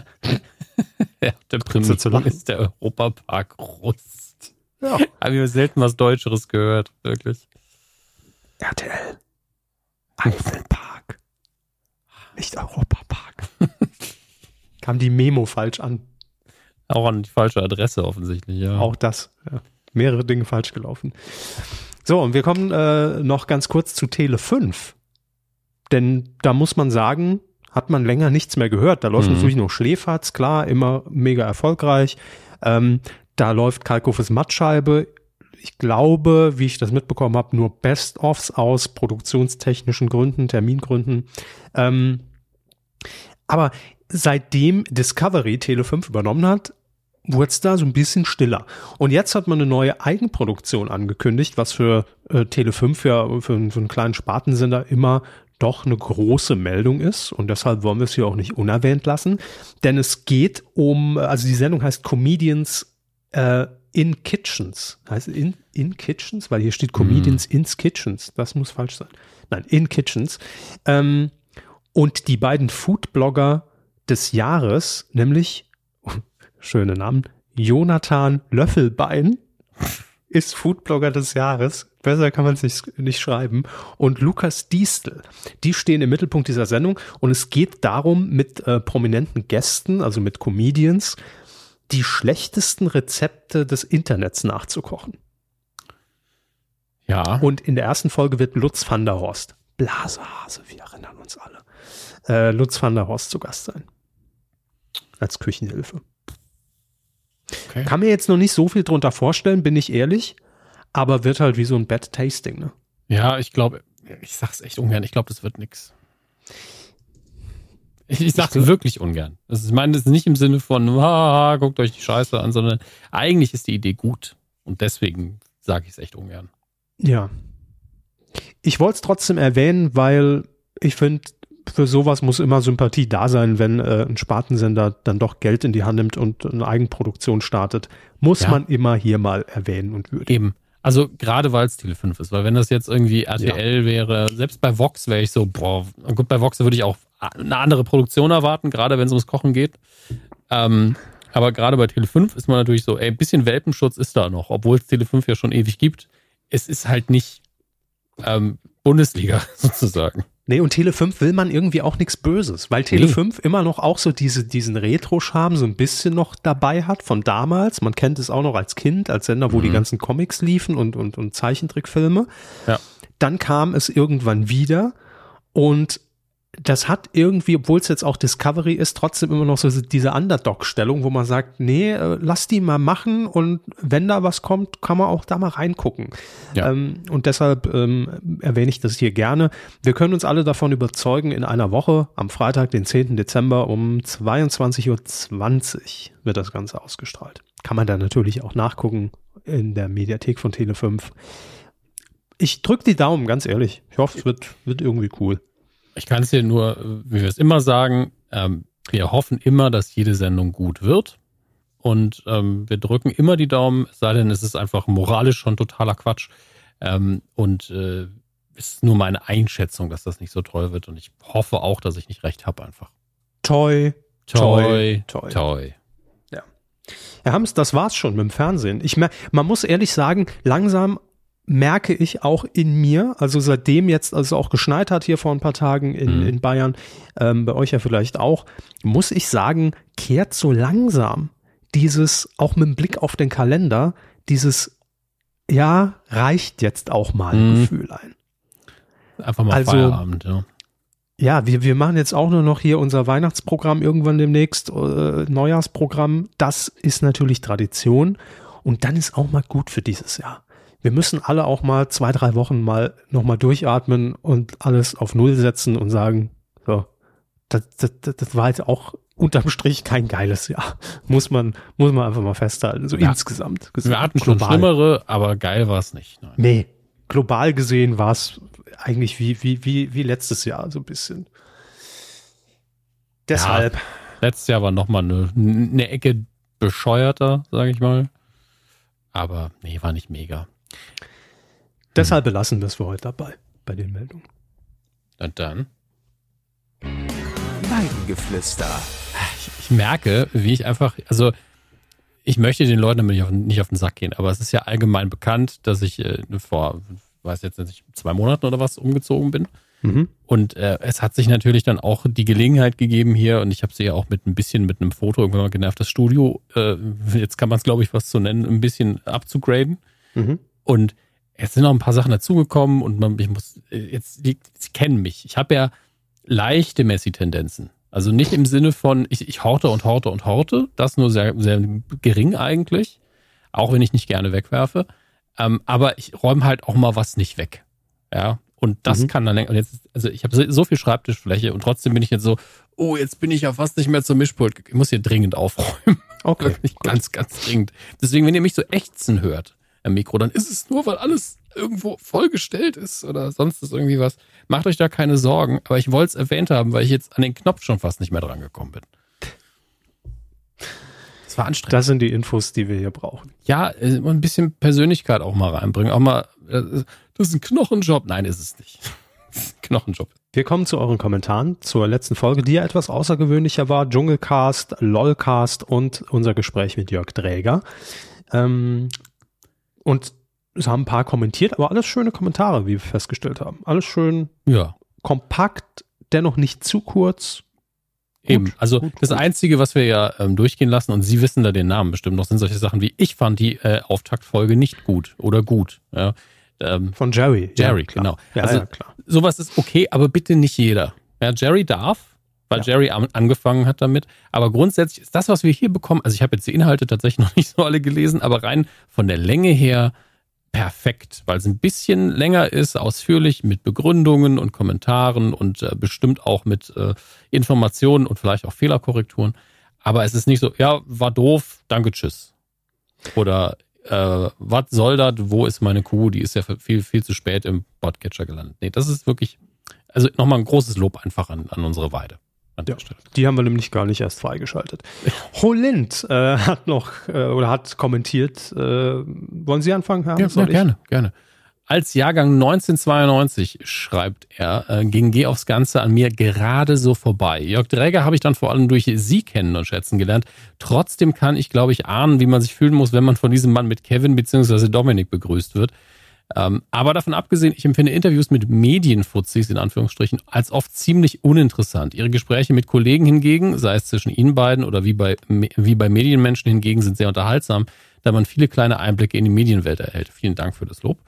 ja, der Prämierung ist der Europapark Rust. Ja. Haben wir selten was Deutscheres gehört, wirklich. RTL. Eifelpark. Nicht Europapark. Kam die Memo falsch an. Auch an die falsche Adresse offensichtlich, ja. Auch das. Ja. Mehrere Dinge falsch gelaufen. So, und wir kommen äh, noch ganz kurz zu Tele 5. Denn da muss man sagen, hat man länger nichts mehr gehört. Da läuft mhm. natürlich noch Schläferz, klar, immer mega erfolgreich. Ähm, da läuft Kalkofes Mattscheibe. Ich glaube, wie ich das mitbekommen habe, nur Best-ofs aus produktionstechnischen Gründen, Termingründen. Ähm, aber seitdem Discovery Tele 5 übernommen hat, wurde es da so ein bisschen stiller. Und jetzt hat man eine neue Eigenproduktion angekündigt, was für äh, Tele 5 ja für, für einen kleinen Spartensender immer doch eine große Meldung ist und deshalb wollen wir es hier auch nicht unerwähnt lassen, denn es geht um, also die Sendung heißt Comedians äh, in Kitchens, heißt in, in Kitchens, weil hier steht Comedians mm. ins Kitchens, das muss falsch sein. Nein, in Kitchens. Ähm, und die beiden Foodblogger des Jahres, nämlich, schöne Namen, Jonathan Löffelbein ist Foodblogger des Jahres. Besser kann man es nicht, nicht schreiben. Und Lukas Diestel. Die stehen im Mittelpunkt dieser Sendung. Und es geht darum, mit äh, prominenten Gästen, also mit Comedians, die schlechtesten Rezepte des Internets nachzukochen. Ja. Und in der ersten Folge wird Lutz van der Horst, Blasehase, wir erinnern uns alle, äh, Lutz van der Horst zu Gast sein. Als Küchenhilfe. Okay. Kann mir jetzt noch nicht so viel drunter vorstellen, bin ich ehrlich, aber wird halt wie so ein Bad Tasting, ne? Ja, ich glaube, ich sag's echt ungern, ich glaube, das wird nix. Ich, ich sag's wirklich ungern. Das ist, ich meine, das ist nicht im Sinne von, haha, guckt euch die Scheiße an, sondern eigentlich ist die Idee gut. Und deswegen sage ich es echt ungern. Ja. Ich wollte es trotzdem erwähnen, weil ich finde, für sowas muss immer Sympathie da sein, wenn äh, ein Spartensender dann doch Geld in die Hand nimmt und eine Eigenproduktion startet. Muss ja. man immer hier mal erwähnen und würdigen. Eben. Also gerade weil es Tele 5 ist, weil wenn das jetzt irgendwie RTL ja. wäre, selbst bei Vox wäre ich so, boah, gut, bei Vox würde ich auch eine andere Produktion erwarten, gerade wenn es ums Kochen geht. Ähm, aber gerade bei Tele 5 ist man natürlich so, ey, ein bisschen Welpenschutz ist da noch, obwohl es Tele 5 ja schon ewig gibt. Es ist halt nicht ähm, Bundesliga sozusagen. Nee, und Tele 5 will man irgendwie auch nichts Böses, weil Tele nee. 5 immer noch auch so diese, diesen Retro-Charme so ein bisschen noch dabei hat von damals. Man kennt es auch noch als Kind, als Sender, wo mhm. die ganzen Comics liefen und, und, und Zeichentrickfilme. Ja. Dann kam es irgendwann wieder und das hat irgendwie, obwohl es jetzt auch Discovery ist, trotzdem immer noch so diese Underdog-Stellung, wo man sagt, nee, äh, lass die mal machen und wenn da was kommt, kann man auch da mal reingucken. Ja. Ähm, und deshalb ähm, erwähne ich das hier gerne. Wir können uns alle davon überzeugen, in einer Woche, am Freitag, den 10. Dezember um 22.20 Uhr wird das Ganze ausgestrahlt. Kann man da natürlich auch nachgucken in der Mediathek von Tele5. Ich drücke die Daumen, ganz ehrlich. Ich hoffe, es wird, wird irgendwie cool. Ich kann es dir nur, wie wir es immer sagen, ähm, wir hoffen immer, dass jede Sendung gut wird. Und ähm, wir drücken immer die Daumen, es sei denn, es ist einfach moralisch schon totaler Quatsch. Ähm, und äh, es ist nur meine Einschätzung, dass das nicht so toll wird. Und ich hoffe auch, dass ich nicht recht habe einfach. Toi, toi, toi, toi. Ja. Herr Hams, das war's schon mit dem Fernsehen. Ich mer man muss ehrlich sagen, langsam merke ich auch in mir, also seitdem jetzt also auch geschneit hat hier vor ein paar Tagen in, mhm. in Bayern, ähm, bei euch ja vielleicht auch, muss ich sagen, kehrt so langsam dieses, auch mit dem Blick auf den Kalender, dieses, ja, reicht jetzt auch mal mhm. Gefühl ein. Einfach mal also, Feierabend, ja. Ja, wir, wir machen jetzt auch nur noch hier unser Weihnachtsprogramm irgendwann demnächst, äh, Neujahrsprogramm. Das ist natürlich Tradition. Und dann ist auch mal gut für dieses Jahr wir müssen alle auch mal zwei, drei Wochen mal nochmal durchatmen und alles auf Null setzen und sagen, so, das, das, das war jetzt auch unterm Strich kein geiles Jahr. Muss man, muss man einfach mal festhalten. So ja. insgesamt. Wir hatten global. schon schlimmere, aber geil war es nicht. Nein. Nee. Global gesehen war es eigentlich wie, wie, wie, wie letztes Jahr, so ein bisschen. Deshalb. Ja, letztes Jahr war nochmal eine, eine Ecke bescheuerter, sage ich mal. Aber nee, war nicht mega. Deshalb belassen wir es für heute dabei, bei den Meldungen. Und dann? Weidengeflüster. Ich, ich merke, wie ich einfach, also ich möchte den Leuten nicht auf, nicht auf den Sack gehen, aber es ist ja allgemein bekannt, dass ich äh, vor, weiß jetzt nicht, zwei Monaten oder was umgezogen bin. Mhm. Und äh, es hat sich natürlich dann auch die Gelegenheit gegeben hier, und ich habe sie ja auch mit ein bisschen mit einem Foto irgendwann mal genervt, das Studio, äh, jetzt kann man es glaube ich was zu nennen, ein bisschen abzugraden. Mhm. Und es sind noch ein paar Sachen dazugekommen und man, ich muss, jetzt, die, sie kennen mich. Ich habe ja leichte Messi-Tendenzen. Also nicht im Sinne von, ich, ich horte und horte und horte, das nur sehr, sehr gering eigentlich, auch wenn ich nicht gerne wegwerfe. Ähm, aber ich räume halt auch mal was nicht weg. Ja, Und das mhm. kann dann jetzt, also ich habe so viel Schreibtischfläche und trotzdem bin ich jetzt so, oh, jetzt bin ich ja fast nicht mehr zum Mischpult. Ich muss hier dringend aufräumen. Okay. Wirklich ganz, ganz dringend. Deswegen, wenn ihr mich so ächzen hört am Mikro, dann ist es nur, weil alles irgendwo vollgestellt ist oder sonst ist irgendwie was. Macht euch da keine Sorgen. Aber ich wollte es erwähnt haben, weil ich jetzt an den Knopf schon fast nicht mehr dran gekommen bin. Das war anstrengend. Das sind die Infos, die wir hier brauchen. Ja, äh, ein bisschen Persönlichkeit auch mal reinbringen. Auch mal, äh, das ist ein Knochenjob. Nein, ist es nicht. Knochenjob. Wir kommen zu euren Kommentaren zur letzten Folge, die ja etwas außergewöhnlicher war. Dschungelcast, LOLcast und unser Gespräch mit Jörg Dräger. Ähm, und es haben ein paar kommentiert, aber alles schöne Kommentare, wie wir festgestellt haben. Alles schön ja. kompakt, dennoch nicht zu kurz. Eben, gut, also gut, das gut. Einzige, was wir ja ähm, durchgehen lassen, und Sie wissen da den Namen bestimmt noch, sind solche Sachen wie, ich fand die äh, Auftaktfolge nicht gut oder gut. Ja. Ähm, Von Jerry. Jerry, ja, genau. Ja, also, ja, klar. Sowas ist okay, aber bitte nicht jeder. Ja, Jerry darf, weil ja. Jerry an, angefangen hat damit. Aber grundsätzlich ist das, was wir hier bekommen, also ich habe jetzt die Inhalte tatsächlich noch nicht so alle gelesen, aber rein von der Länge her perfekt, weil es ein bisschen länger ist, ausführlich mit Begründungen und Kommentaren und äh, bestimmt auch mit äh, Informationen und vielleicht auch Fehlerkorrekturen. Aber es ist nicht so, ja, war doof, danke, tschüss. Oder äh, was soll das, wo ist meine Kuh, die ist ja viel, viel zu spät im Podcatcher gelandet. Nee, das ist wirklich, also nochmal ein großes Lob einfach an, an unsere Weide. Ja, die haben wir nämlich gar nicht erst freigeschaltet. Holind äh, hat noch äh, oder hat kommentiert. Äh, wollen Sie anfangen, Herr? Ja, ja gerne, gerne. Als Jahrgang 1992, schreibt er, äh, ging Geh aufs Ganze an mir gerade so vorbei. Jörg Dräger habe ich dann vor allem durch Sie kennen und schätzen gelernt. Trotzdem kann ich, glaube ich, ahnen, wie man sich fühlen muss, wenn man von diesem Mann mit Kevin bzw. Dominik begrüßt wird. Ähm, aber davon abgesehen, ich empfinde Interviews mit Medienfuzis in Anführungsstrichen als oft ziemlich uninteressant. Ihre Gespräche mit Kollegen hingegen, sei es zwischen Ihnen beiden oder wie bei, wie bei Medienmenschen hingegen, sind sehr unterhaltsam, da man viele kleine Einblicke in die Medienwelt erhält. Vielen Dank für das Lob.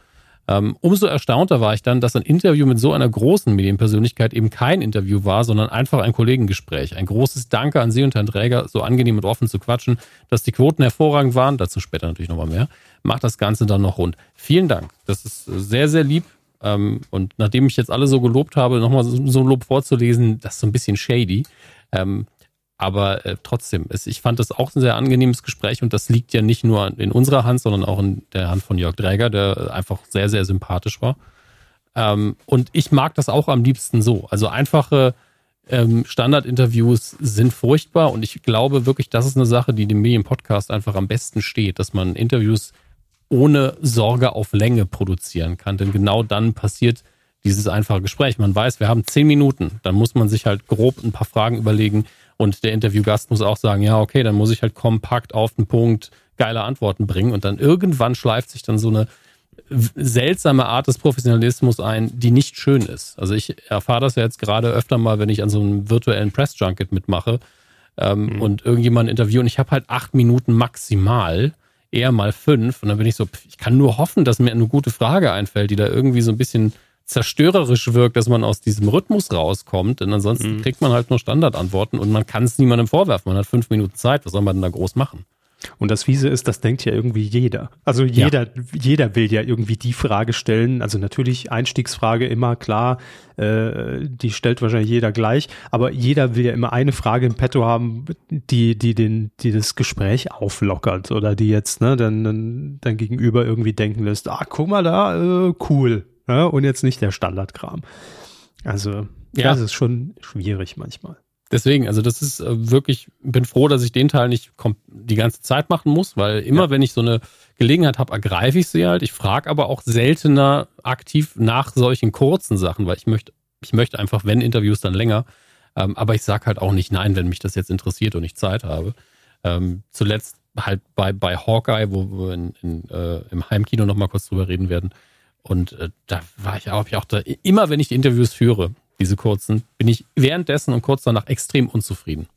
Ähm, umso erstaunter war ich dann, dass ein Interview mit so einer großen Medienpersönlichkeit eben kein Interview war, sondern einfach ein Kollegengespräch. Ein großes Danke an Sie und Herrn Träger, so angenehm und offen zu quatschen, dass die Quoten hervorragend waren, dazu später natürlich nochmal mehr, macht das Ganze dann noch rund. Vielen Dank. Das ist sehr, sehr lieb. Ähm, und nachdem ich jetzt alle so gelobt habe, nochmal so ein Lob vorzulesen, das ist so ein bisschen shady. Aber äh, trotzdem, es, ich fand das auch ein sehr angenehmes Gespräch und das liegt ja nicht nur in unserer Hand, sondern auch in der Hand von Jörg Dräger, der einfach sehr, sehr sympathisch war. Ähm, und ich mag das auch am liebsten so. Also einfache ähm, Standardinterviews sind furchtbar und ich glaube wirklich, das ist eine Sache, die dem Medienpodcast einfach am besten steht, dass man Interviews ohne Sorge auf Länge produzieren kann. Denn genau dann passiert dieses einfache Gespräch. Man weiß, wir haben zehn Minuten. Dann muss man sich halt grob ein paar Fragen überlegen und der Interviewgast muss auch sagen, ja, okay, dann muss ich halt kompakt auf den Punkt geile Antworten bringen. Und dann irgendwann schleift sich dann so eine seltsame Art des Professionalismus ein, die nicht schön ist. Also ich erfahre das ja jetzt gerade öfter mal, wenn ich an so einem virtuellen Press Junket mitmache ähm, mhm. und irgendjemanden interviewe und ich habe halt acht Minuten maximal, eher mal fünf und dann bin ich so, ich kann nur hoffen, dass mir eine gute Frage einfällt, die da irgendwie so ein bisschen zerstörerisch wirkt, dass man aus diesem Rhythmus rauskommt, denn ansonsten mhm. kriegt man halt nur Standardantworten und man kann es niemandem vorwerfen. Man hat fünf Minuten Zeit, was soll man denn da groß machen? Und das Fiese ist, das denkt ja irgendwie jeder. Also jeder, ja. jeder will ja irgendwie die Frage stellen. Also natürlich Einstiegsfrage immer klar, äh, die stellt wahrscheinlich jeder gleich, aber jeder will ja immer eine Frage im Petto haben, die, die den, die das Gespräch auflockert oder die jetzt, ne, dann, dann, dann gegenüber irgendwie denken lässt, ah, guck mal da, äh, cool, ja, und jetzt nicht der Standardkram. Also, ja. das ist schon schwierig manchmal. Deswegen, also das ist äh, wirklich, bin froh, dass ich den Teil nicht die ganze Zeit machen muss, weil immer, ja. wenn ich so eine Gelegenheit habe, ergreife ich sie halt. Ich frage aber auch seltener aktiv nach solchen kurzen Sachen, weil ich möchte, ich möchte einfach, wenn Interviews, dann länger. Ähm, aber ich sage halt auch nicht nein, wenn mich das jetzt interessiert und ich Zeit habe. Ähm, zuletzt halt bei, bei Hawkeye, wo wir in, in, äh, im Heimkino nochmal kurz drüber reden werden, und äh, da war ich auch, ich auch da, immer wenn ich die Interviews führe, diese kurzen, bin ich währenddessen und kurz danach extrem unzufrieden.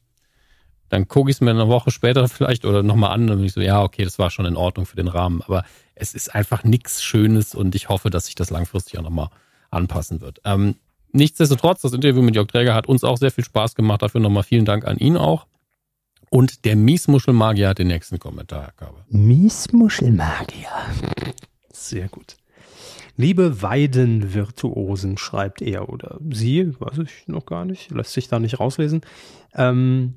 Dann gucke ich es mir eine Woche später vielleicht oder nochmal an und bin ich so, ja, okay, das war schon in Ordnung für den Rahmen. Aber es ist einfach nichts Schönes und ich hoffe, dass sich das langfristig auch nochmal anpassen wird. Ähm, nichtsdestotrotz, das Interview mit Jörg Träger hat uns auch sehr viel Spaß gemacht. Dafür nochmal vielen Dank an ihn auch. Und der Miesmuschelmagier hat den nächsten Kommentar, Herr Körbe. Miesmuschelmagier. Sehr gut. Liebe Weidenvirtuosen, schreibt er oder sie, weiß ich noch gar nicht, lässt sich da nicht rauslesen. Ähm,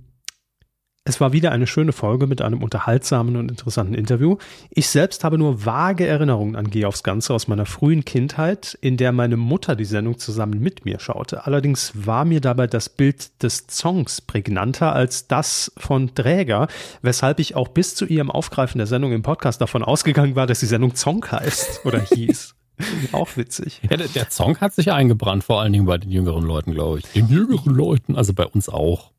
es war wieder eine schöne Folge mit einem unterhaltsamen und interessanten Interview. Ich selbst habe nur vage Erinnerungen an Geh aufs Ganze aus meiner frühen Kindheit, in der meine Mutter die Sendung zusammen mit mir schaute. Allerdings war mir dabei das Bild des Songs prägnanter als das von Träger, weshalb ich auch bis zu ihrem Aufgreifen der Sendung im Podcast davon ausgegangen war, dass die Sendung Song heißt oder hieß. Auch witzig. Ja, der, der Song hat sich eingebrannt, vor allen Dingen bei den jüngeren Leuten, glaube ich. Den jüngeren Leuten, also bei uns auch.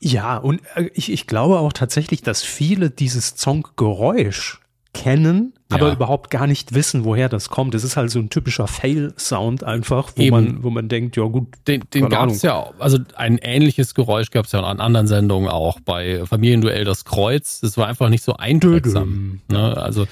Ja, und äh, ich, ich glaube auch tatsächlich, dass viele dieses Songgeräusch kennen, ja. aber überhaupt gar nicht wissen, woher das kommt. Es ist halt so ein typischer Fail-Sound einfach, wo man, wo man denkt, ja gut. Den, den gab es ja. Also ein ähnliches Geräusch gab es ja an anderen Sendungen auch. Bei Familienduell das Kreuz. Das war einfach nicht so einprägsam. Ne? Also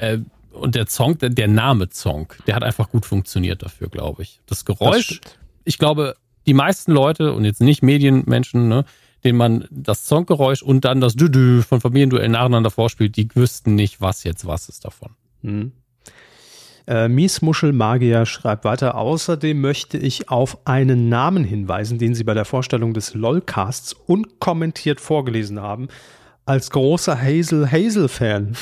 äh, und der Song, der, der Name Song, der hat einfach gut funktioniert dafür, glaube ich. Das Geräusch, das ich glaube, die meisten Leute und jetzt nicht Medienmenschen, ne, den man das Songgeräusch und dann das Düdü von Familienduell nacheinander vorspielt, die wüssten nicht, was jetzt was ist davon. Hm. Äh, Miesmuschelmagier schreibt weiter, außerdem möchte ich auf einen Namen hinweisen, den Sie bei der Vorstellung des LOLcasts unkommentiert vorgelesen haben. Als großer Hazel Hazel-Fan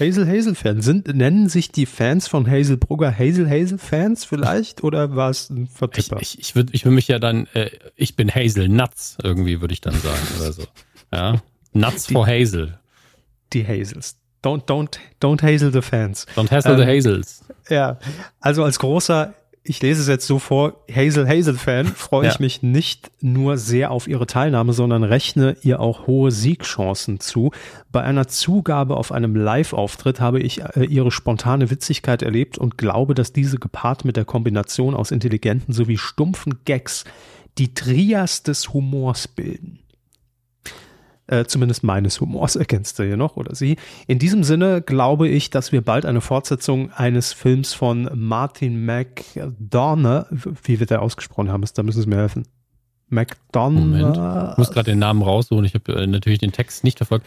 Hazel Hazel Fan. Sind, nennen sich die Fans von Hazel Brugger Hazel Hazel Fans vielleicht oder war es ein Vertipper? Ich, ich, ich würde ich würd mich ja dann, äh, ich bin Hazel Nuts irgendwie würde ich dann sagen oder so. Ja. Nuts die, for Hazel. Die Hazels. Don't, don't, don't hazel the fans. Don't hassle ähm, the Hazels. Ja. Also als großer ich lese es jetzt so vor, Hazel Hazel-Fan, freue ja. ich mich nicht nur sehr auf ihre Teilnahme, sondern rechne ihr auch hohe Siegchancen zu. Bei einer Zugabe auf einem Live-Auftritt habe ich äh, ihre spontane Witzigkeit erlebt und glaube, dass diese gepaart mit der Kombination aus intelligenten sowie stumpfen Gags die Trias des Humors bilden äh, zumindest meines Humors, erkennst du hier noch oder sie. In diesem Sinne glaube ich, dass wir bald eine Fortsetzung eines Films von Martin McDonough, wie wird er ausgesprochen haben, da müssen Sie mir helfen. McDonough. Ich muss gerade den Namen raussuchen. Ich habe äh, natürlich den Text nicht verfolgt.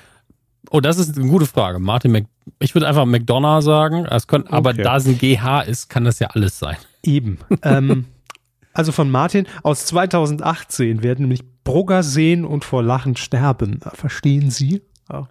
Oh, das ist eine gute Frage. Martin Mc, ich würde einfach McDonough sagen. Es könnte, okay. Aber da es ein GH ist, kann das ja alles sein. Eben. ähm, also von Martin aus 2018 werden nämlich Brugger sehen und vor Lachen sterben. Verstehen Sie? Ja.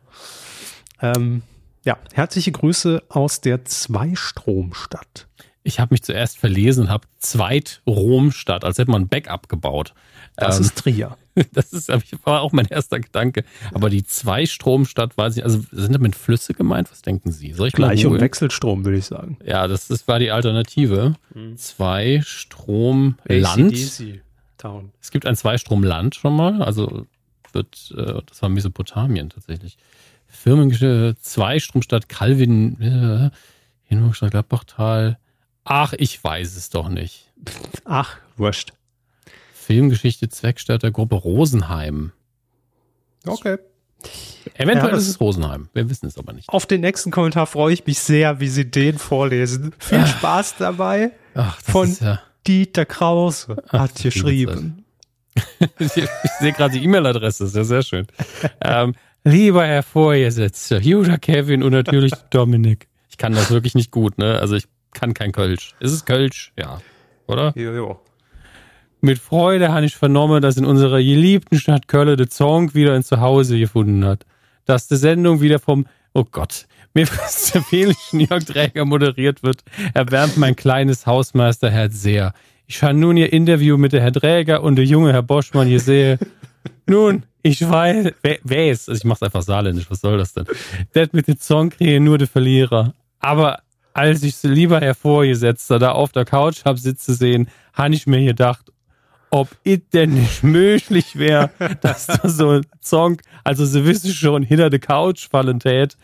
Ähm, ja, herzliche Grüße aus der Zweistromstadt. Ich habe mich zuerst verlesen und habe Zweitromstadt, als hätte man ein Backup gebaut. Das ähm, ist Trier. Das ist war auch mein erster Gedanke. Aber die Zweistromstadt, weiß ich, also sind damit Flüsse gemeint? Was denken Sie? Soll ich Gleich um Wechselstrom, würde ich sagen. Ja, das, das war die Alternative. Mhm. Zweistromland. Town. Es gibt ein Zweistromland schon mal, also wird, äh, das war Mesopotamien tatsächlich. Firmengeschichte, Zweistromstadt Calvin, äh, Hinwurstadt Gladbachtal. Ach, ich weiß es doch nicht. Ach, wurscht. Filmgeschichte Zweckstadt der Gruppe Rosenheim. Okay. Eventuell ja, ist es Rosenheim. Wir wissen es aber nicht. Auf den nächsten Kommentar freue ich mich sehr, wie Sie den vorlesen. Viel Spaß dabei. Ach, das Von ist ja Dieter Krause hat Ach, geschrieben. ich, ich sehe gerade die E-Mail-Adresse, ist ja sehr schön. ähm, lieber Herr Vorgesetzter, Judah Kevin und natürlich Dominik. Ich kann das wirklich nicht gut, ne? Also ich kann kein Kölsch. Ist es Kölsch? Ja. Oder? Ja, ja. Mit Freude habe ich vernommen, dass in unserer geliebten Stadt Köln der Song wieder ein Zuhause gefunden hat. Dass die Sendung wieder vom, oh Gott, mir der Felischen Jörg Träger moderiert wird, erwärmt mein kleines Hausmeisterherz sehr. Ich schaue nun ihr Interview mit der Herr Träger und der junge Herr Boschmann hier sehe. Nun, ich weiß, wer, ist, also ich mach's einfach saarländisch, was soll das denn? Der mit dem Song kriege nur der Verlierer. Aber als ich lieber hervorgesetzt da auf der Couch hab sitzen sehen, habe ich mir gedacht, ob es denn nicht möglich wäre, dass da so ein Song, also sie wissen schon, hinter der Couch fallen tät,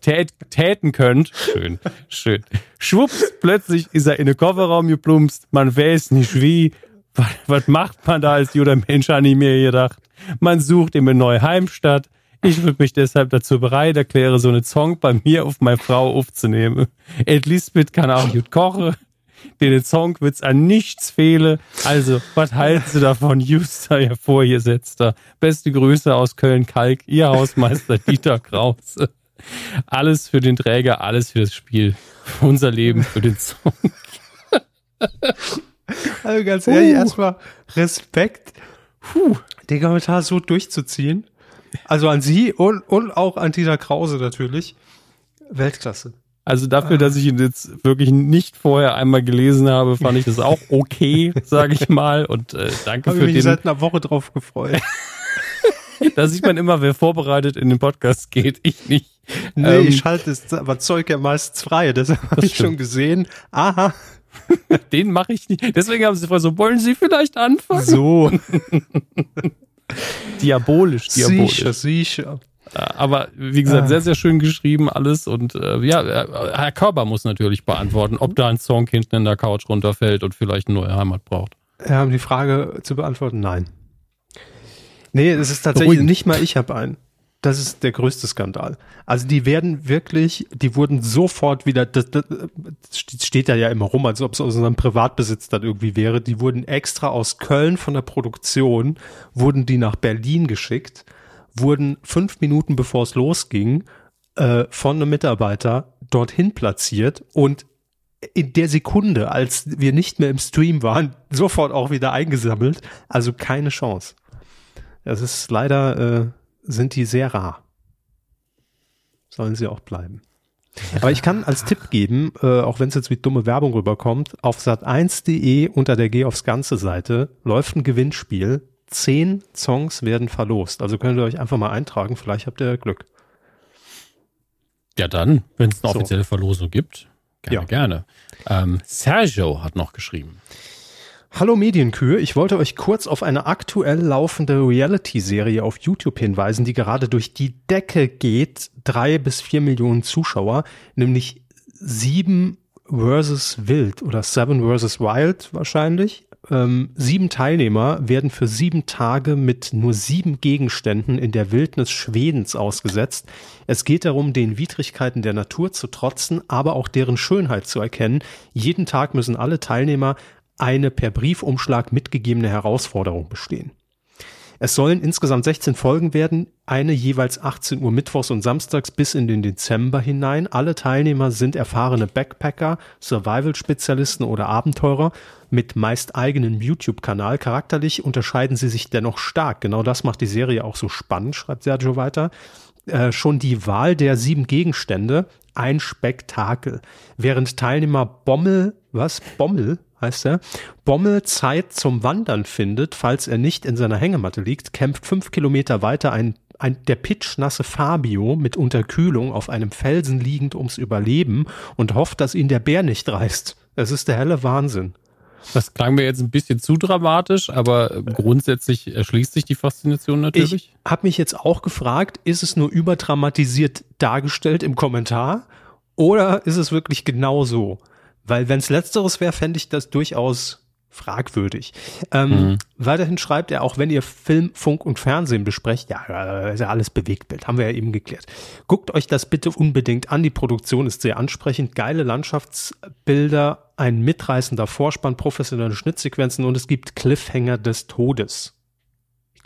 tät, täten könnt. Schön, schön. Schwupps, plötzlich ist er in den Kofferraum geplumpst, man weiß nicht wie. Was, was macht man da als juder Mensch, habe ich mir gedacht. Man sucht ihm eine neue Heimstatt. Ich würde mich deshalb dazu bereit erklären, so einen Song bei mir auf meine Frau aufzunehmen. Ed Lisbeth kann auch gut kochen den Song wird's an nichts fehle. Also, was halten Sie davon, Juster, Ihr Vorgesetzter? Beste Grüße aus Köln-Kalk, Ihr Hausmeister Dieter Krause. Alles für den Träger, alles für das Spiel. Für unser Leben, für den Song. Also ganz ehrlich, uh. erstmal Respekt, Puh. den Kommentar so durchzuziehen. Also an Sie und, und auch an Dieter Krause natürlich. Weltklasse. Also dafür, dass ich ihn jetzt wirklich nicht vorher einmal gelesen habe, fand ich das auch okay, sage ich mal. Und äh, danke Hab für ich mich den. seit einer Woche drauf gefreut. da sieht man immer, wer vorbereitet in den Podcast geht. Ich nicht. Nee, ähm, ich schalte das aber Zeug ja meistens frei. Das habe ich stimmt. schon gesehen. Aha. Den mache ich nicht. Deswegen haben sie vorher so, wollen Sie vielleicht anfangen? So. diabolisch, diabolisch. Sicher, sicher. Aber wie gesagt, ah. sehr, sehr schön geschrieben alles. Und äh, ja, äh, Herr Körber muss natürlich beantworten, ob da ein Song hinten in der Couch runterfällt und vielleicht eine neue Heimat braucht. Ja, um die Frage zu beantworten, nein. Nee, es ist tatsächlich Beruhigend. nicht mal ich habe einen. Das ist der größte Skandal. Also die werden wirklich, die wurden sofort wieder, das, das steht da ja immer rum, als ob es aus unserem Privatbesitz dann irgendwie wäre. Die wurden extra aus Köln von der Produktion, wurden die nach Berlin geschickt wurden fünf Minuten bevor es losging äh, von einem Mitarbeiter dorthin platziert und in der Sekunde, als wir nicht mehr im Stream waren, sofort auch wieder eingesammelt. Also keine Chance. Das ist leider, äh, sind die sehr rar. Sollen sie auch bleiben. Aber ich kann als Tipp geben, äh, auch wenn es jetzt wie dumme Werbung rüberkommt, auf sat1.de unter der Geh aufs Ganze Seite läuft ein Gewinnspiel zehn Songs werden verlost. Also könnt ihr euch einfach mal eintragen, vielleicht habt ihr Glück. Ja, dann, wenn es eine so. offizielle Verlosung gibt, gerne, ja. gerne. Ähm, Sergio hat noch geschrieben. Hallo Medienkühe, ich wollte euch kurz auf eine aktuell laufende Reality-Serie auf YouTube hinweisen, die gerade durch die Decke geht. Drei bis vier Millionen Zuschauer, nämlich sieben versus Wild oder Seven versus Wild wahrscheinlich ähm, sieben Teilnehmer werden für sieben Tage mit nur sieben Gegenständen in der Wildnis Schwedens ausgesetzt. Es geht darum, den Widrigkeiten der Natur zu trotzen, aber auch deren Schönheit zu erkennen. Jeden Tag müssen alle Teilnehmer eine per Briefumschlag mitgegebene Herausforderung bestehen. Es sollen insgesamt 16 Folgen werden, eine jeweils 18 Uhr mittwochs und samstags bis in den Dezember hinein. Alle Teilnehmer sind erfahrene Backpacker, Survival-Spezialisten oder Abenteurer mit meist eigenem YouTube-Kanal. Charakterlich unterscheiden sie sich dennoch stark. Genau das macht die Serie auch so spannend, schreibt Sergio weiter. Äh, schon die Wahl der sieben Gegenstände ein Spektakel. Während Teilnehmer Bommel, was? Bommel heißt er, Bommel Zeit zum Wandern findet, falls er nicht in seiner Hängematte liegt, kämpft fünf Kilometer weiter ein, ein, der pitschnasse Fabio mit Unterkühlung auf einem Felsen liegend ums Überleben und hofft, dass ihn der Bär nicht reißt. Es ist der helle Wahnsinn. Das klang mir jetzt ein bisschen zu dramatisch, aber grundsätzlich erschließt sich die Faszination natürlich. Ich habe mich jetzt auch gefragt, ist es nur überdramatisiert dargestellt im Kommentar oder ist es wirklich genau so? Weil wenn es letzteres wäre, fände ich das durchaus fragwürdig. Ähm, mhm. Weiterhin schreibt er, auch wenn ihr Film, Funk und Fernsehen besprecht, ja, ist ja alles Bewegtbild, haben wir ja eben geklärt. Guckt euch das bitte unbedingt an. Die Produktion ist sehr ansprechend, geile Landschaftsbilder, ein mitreißender Vorspann, professionelle Schnittsequenzen und es gibt Cliffhanger des Todes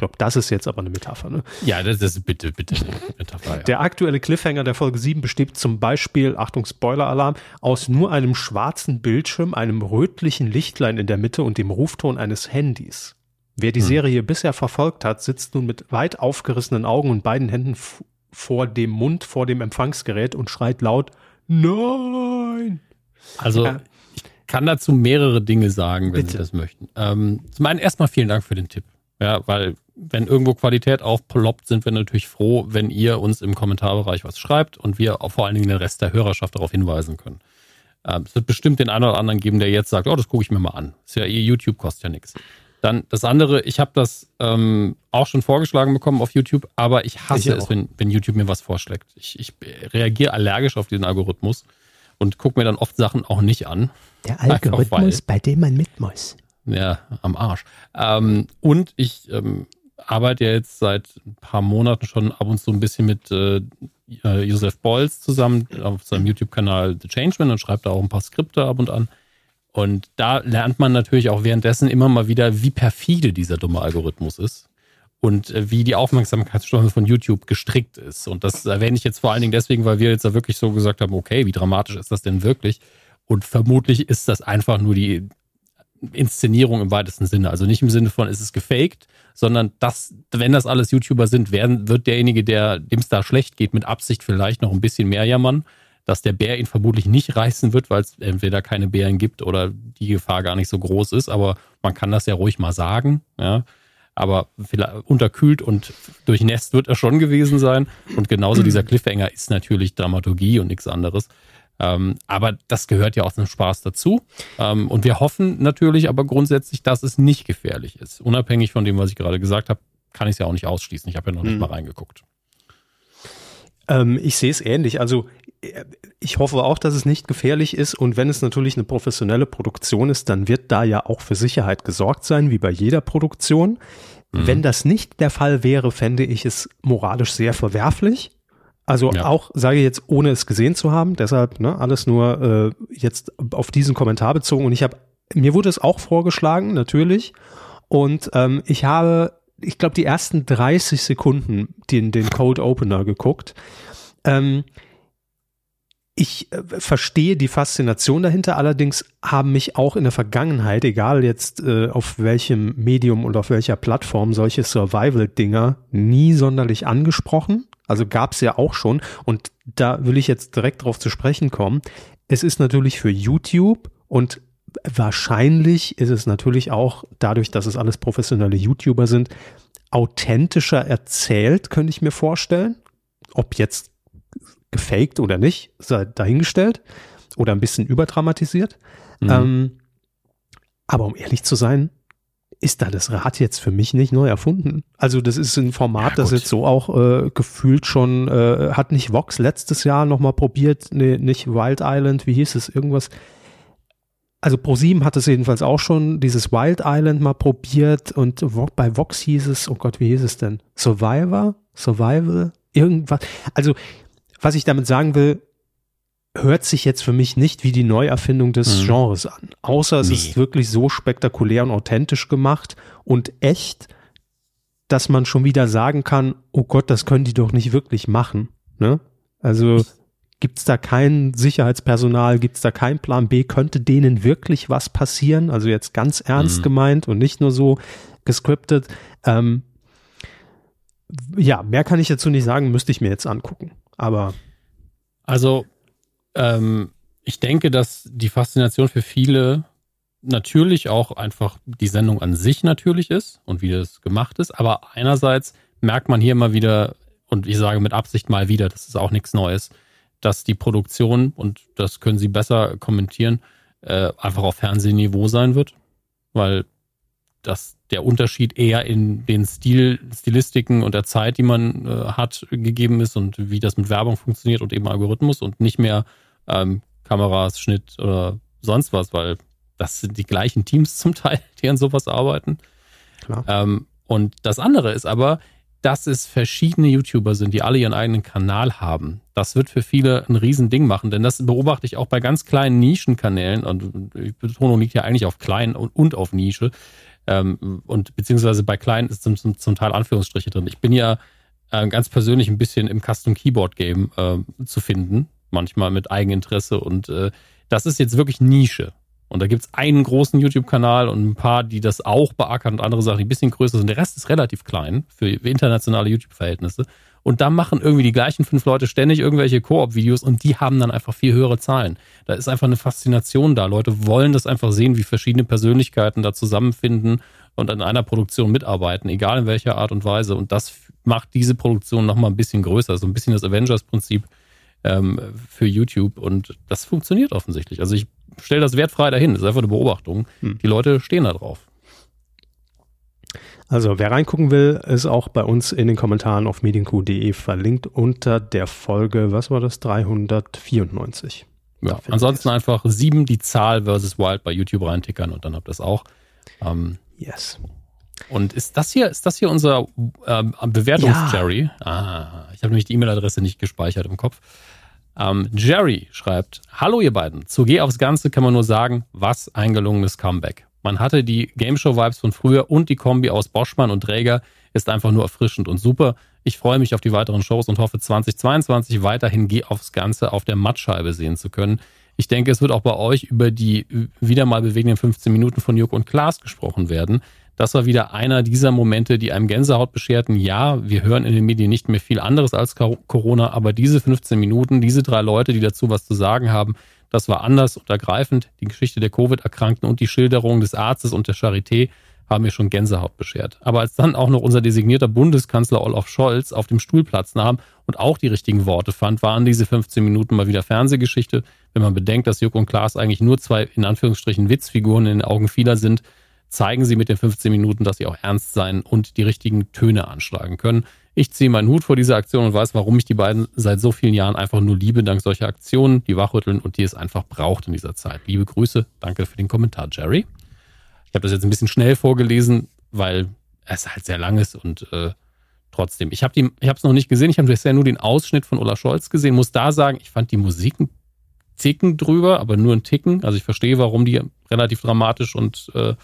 glaube, das ist jetzt aber eine Metapher. Ne? Ja, das ist bitte, bitte eine Metapher. Ja. Der aktuelle Cliffhanger der Folge 7 besteht zum Beispiel, Achtung, Spoiler-Alarm, aus nur einem schwarzen Bildschirm, einem rötlichen Lichtlein in der Mitte und dem Rufton eines Handys. Wer die hm. Serie bisher verfolgt hat, sitzt nun mit weit aufgerissenen Augen und beiden Händen vor dem Mund, vor dem Empfangsgerät und schreit laut, Nein! Also, äh, ich kann dazu mehrere Dinge sagen, wenn bitte. Sie das möchten. Ähm, zum einen erstmal vielen Dank für den Tipp. Ja, weil wenn irgendwo Qualität aufploppt, sind wir natürlich froh, wenn ihr uns im Kommentarbereich was schreibt und wir auch vor allen Dingen den Rest der Hörerschaft darauf hinweisen können. Ähm, es wird bestimmt den einen oder anderen geben, der jetzt sagt, oh, das gucke ich mir mal an. Ist ja eh YouTube, kostet ja nichts. Dann das andere, ich habe das ähm, auch schon vorgeschlagen bekommen auf YouTube, aber ich hasse ich es, wenn, wenn YouTube mir was vorschlägt. Ich, ich reagiere allergisch auf diesen Algorithmus und gucke mir dann oft Sachen auch nicht an. Der Algorithmus, bei dem man mit muss. Ja, am Arsch. Ähm, und ich ähm, arbeite ja jetzt seit ein paar Monaten schon ab und zu ein bisschen mit äh, äh Josef Beuys zusammen auf seinem YouTube-Kanal The Changeman und schreibt da auch ein paar Skripte ab und an. Und da lernt man natürlich auch währenddessen immer mal wieder, wie perfide dieser dumme Algorithmus ist. und äh, wie die Aufmerksamkeitsspanne von YouTube gestrickt ist. Und das erwähne ich jetzt vor allen Dingen deswegen, weil wir jetzt da wirklich so gesagt haben, okay, wie dramatisch ist das denn wirklich? Und vermutlich ist das einfach nur die Inszenierung im weitesten Sinne. Also nicht im Sinne von, ist es gefaked, sondern das, wenn das alles YouTuber sind, werden, wird derjenige, der dem da schlecht geht, mit Absicht vielleicht noch ein bisschen mehr jammern, dass der Bär ihn vermutlich nicht reißen wird, weil es entweder keine Bären gibt oder die Gefahr gar nicht so groß ist. Aber man kann das ja ruhig mal sagen, ja. Aber unterkühlt und durchnässt wird er schon gewesen sein. Und genauso dieser Cliffhanger ist natürlich Dramaturgie und nichts anderes. Ähm, aber das gehört ja auch zum Spaß dazu. Ähm, und wir hoffen natürlich aber grundsätzlich, dass es nicht gefährlich ist. Unabhängig von dem, was ich gerade gesagt habe, kann ich es ja auch nicht ausschließen. Ich habe ja noch nicht mhm. mal reingeguckt. Ähm, ich sehe es ähnlich. Also ich hoffe auch, dass es nicht gefährlich ist. Und wenn es natürlich eine professionelle Produktion ist, dann wird da ja auch für Sicherheit gesorgt sein, wie bei jeder Produktion. Mhm. Wenn das nicht der Fall wäre, fände ich es moralisch sehr verwerflich. Also ja. auch, sage ich jetzt, ohne es gesehen zu haben, deshalb ne, alles nur äh, jetzt auf diesen Kommentar bezogen. Und ich habe, mir wurde es auch vorgeschlagen, natürlich. Und ähm, ich habe, ich glaube, die ersten 30 Sekunden den, den Code Opener geguckt. Ähm, ich äh, verstehe die Faszination dahinter, allerdings haben mich auch in der Vergangenheit, egal jetzt äh, auf welchem Medium und auf welcher Plattform, solche Survival-Dinger nie sonderlich angesprochen. Also gab es ja auch schon. Und da will ich jetzt direkt drauf zu sprechen kommen. Es ist natürlich für YouTube und wahrscheinlich ist es natürlich auch dadurch, dass es alles professionelle YouTuber sind, authentischer erzählt, könnte ich mir vorstellen. Ob jetzt gefaked oder nicht, sei dahingestellt oder ein bisschen überdramatisiert. Mhm. Ähm, aber um ehrlich zu sein, ist da das Rad jetzt für mich nicht neu erfunden. Also das ist ein Format, ja, das jetzt so auch äh, gefühlt schon, äh, hat nicht Vox letztes Jahr nochmal probiert, nee, nicht Wild Island, wie hieß es, irgendwas. Also ProSieben hat es jedenfalls auch schon, dieses Wild Island mal probiert und bei Vox hieß es, oh Gott, wie hieß es denn? Survivor? Survival? Irgendwas. Also, was ich damit sagen will, hört sich jetzt für mich nicht wie die Neuerfindung des mhm. Genres an. Außer es nee. ist wirklich so spektakulär und authentisch gemacht und echt, dass man schon wieder sagen kann, oh Gott, das können die doch nicht wirklich machen. Ne? Also gibt's da kein Sicherheitspersonal, gibt's da kein Plan B, könnte denen wirklich was passieren? Also jetzt ganz ernst mhm. gemeint und nicht nur so gescriptet. Ähm, ja, mehr kann ich dazu nicht sagen, müsste ich mir jetzt angucken. Aber also ähm, ich denke, dass die Faszination für viele natürlich auch einfach die Sendung an sich natürlich ist und wie das gemacht ist. Aber einerseits merkt man hier mal wieder, und ich sage mit Absicht mal wieder, das ist auch nichts Neues, dass die Produktion, und das können Sie besser kommentieren, äh, einfach auf Fernsehniveau sein wird, weil das der Unterschied eher in den Stil, Stilistiken und der Zeit, die man äh, hat, gegeben ist und wie das mit Werbung funktioniert und eben Algorithmus und nicht mehr ähm, Kameras, Schnitt oder sonst was, weil das sind die gleichen Teams zum Teil, die an sowas arbeiten. Ähm, und das andere ist aber, dass es verschiedene YouTuber sind, die alle ihren eigenen Kanal haben. Das wird für viele ein Riesending machen, denn das beobachte ich auch bei ganz kleinen Nischenkanälen und die Betonung liegt ja eigentlich auf klein und, und auf Nische. Ähm, und beziehungsweise bei kleinen ist zum, zum, zum Teil Anführungsstriche drin. Ich bin ja äh, ganz persönlich ein bisschen im Custom Keyboard Game äh, zu finden manchmal mit Eigeninteresse und äh, das ist jetzt wirklich Nische. Und da gibt es einen großen YouTube-Kanal und ein paar, die das auch beackern und andere Sachen, die ein bisschen größer sind. Der Rest ist relativ klein für internationale YouTube-Verhältnisse. Und da machen irgendwie die gleichen fünf Leute ständig irgendwelche Koop-Videos und die haben dann einfach viel höhere Zahlen. Da ist einfach eine Faszination da. Leute wollen das einfach sehen, wie verschiedene Persönlichkeiten da zusammenfinden und an einer Produktion mitarbeiten, egal in welcher Art und Weise. Und das macht diese Produktion nochmal ein bisschen größer. So ein bisschen das Avengers-Prinzip ähm, für YouTube und das funktioniert offensichtlich. Also ich stelle das wertfrei dahin, das ist einfach eine Beobachtung. Hm. Die Leute stehen da drauf. Also wer reingucken will, ist auch bei uns in den Kommentaren auf medienq.de verlinkt unter der Folge, was war das, 394. Ja, ansonsten einfach sieben die Zahl versus Wild bei YouTube reintickern und dann habt ihr es auch. Ähm, yes. Und ist das hier, ist das hier unser ähm, Bewertungs-Jerry? Ja. Ah, ich habe nämlich die E-Mail-Adresse nicht gespeichert im Kopf. Ähm, Jerry schreibt, Hallo ihr beiden. Zu G aufs Ganze kann man nur sagen, was ein gelungenes Comeback. Man hatte die Gameshow-Vibes von früher und die Kombi aus Boschmann und Träger ist einfach nur erfrischend und super. Ich freue mich auf die weiteren Shows und hoffe 2022 weiterhin geh aufs Ganze auf der Mattscheibe sehen zu können. Ich denke, es wird auch bei euch über die wieder mal bewegenden 15 Minuten von Jörg und Klaas gesprochen werden. Das war wieder einer dieser Momente, die einem Gänsehaut bescherten. Ja, wir hören in den Medien nicht mehr viel anderes als Corona, aber diese 15 Minuten, diese drei Leute, die dazu was zu sagen haben, das war anders und ergreifend. Die Geschichte der Covid-Erkrankten und die Schilderung des Arztes und der Charité haben mir schon Gänsehaut beschert. Aber als dann auch noch unser designierter Bundeskanzler Olaf Scholz auf dem Stuhl Platz nahm und auch die richtigen Worte fand, waren diese 15 Minuten mal wieder Fernsehgeschichte. Wenn man bedenkt, dass Jörg und Klaas eigentlich nur zwei, in Anführungsstrichen, Witzfiguren in den Augen vieler sind, zeigen sie mit den 15 Minuten, dass sie auch ernst sein und die richtigen Töne anschlagen können. Ich ziehe meinen Hut vor dieser Aktion und weiß, warum ich die beiden seit so vielen Jahren einfach nur liebe, dank solcher Aktionen, die wachrütteln und die es einfach braucht in dieser Zeit. Liebe Grüße, danke für den Kommentar, Jerry. Ich habe das jetzt ein bisschen schnell vorgelesen, weil es halt sehr lang ist und äh, trotzdem. Ich habe es noch nicht gesehen. Ich habe bisher nur den Ausschnitt von Ola Scholz gesehen. Muss da sagen, ich fand die Musik ein Ticken drüber, aber nur ein Ticken. Also ich verstehe, warum die relativ dramatisch und äh,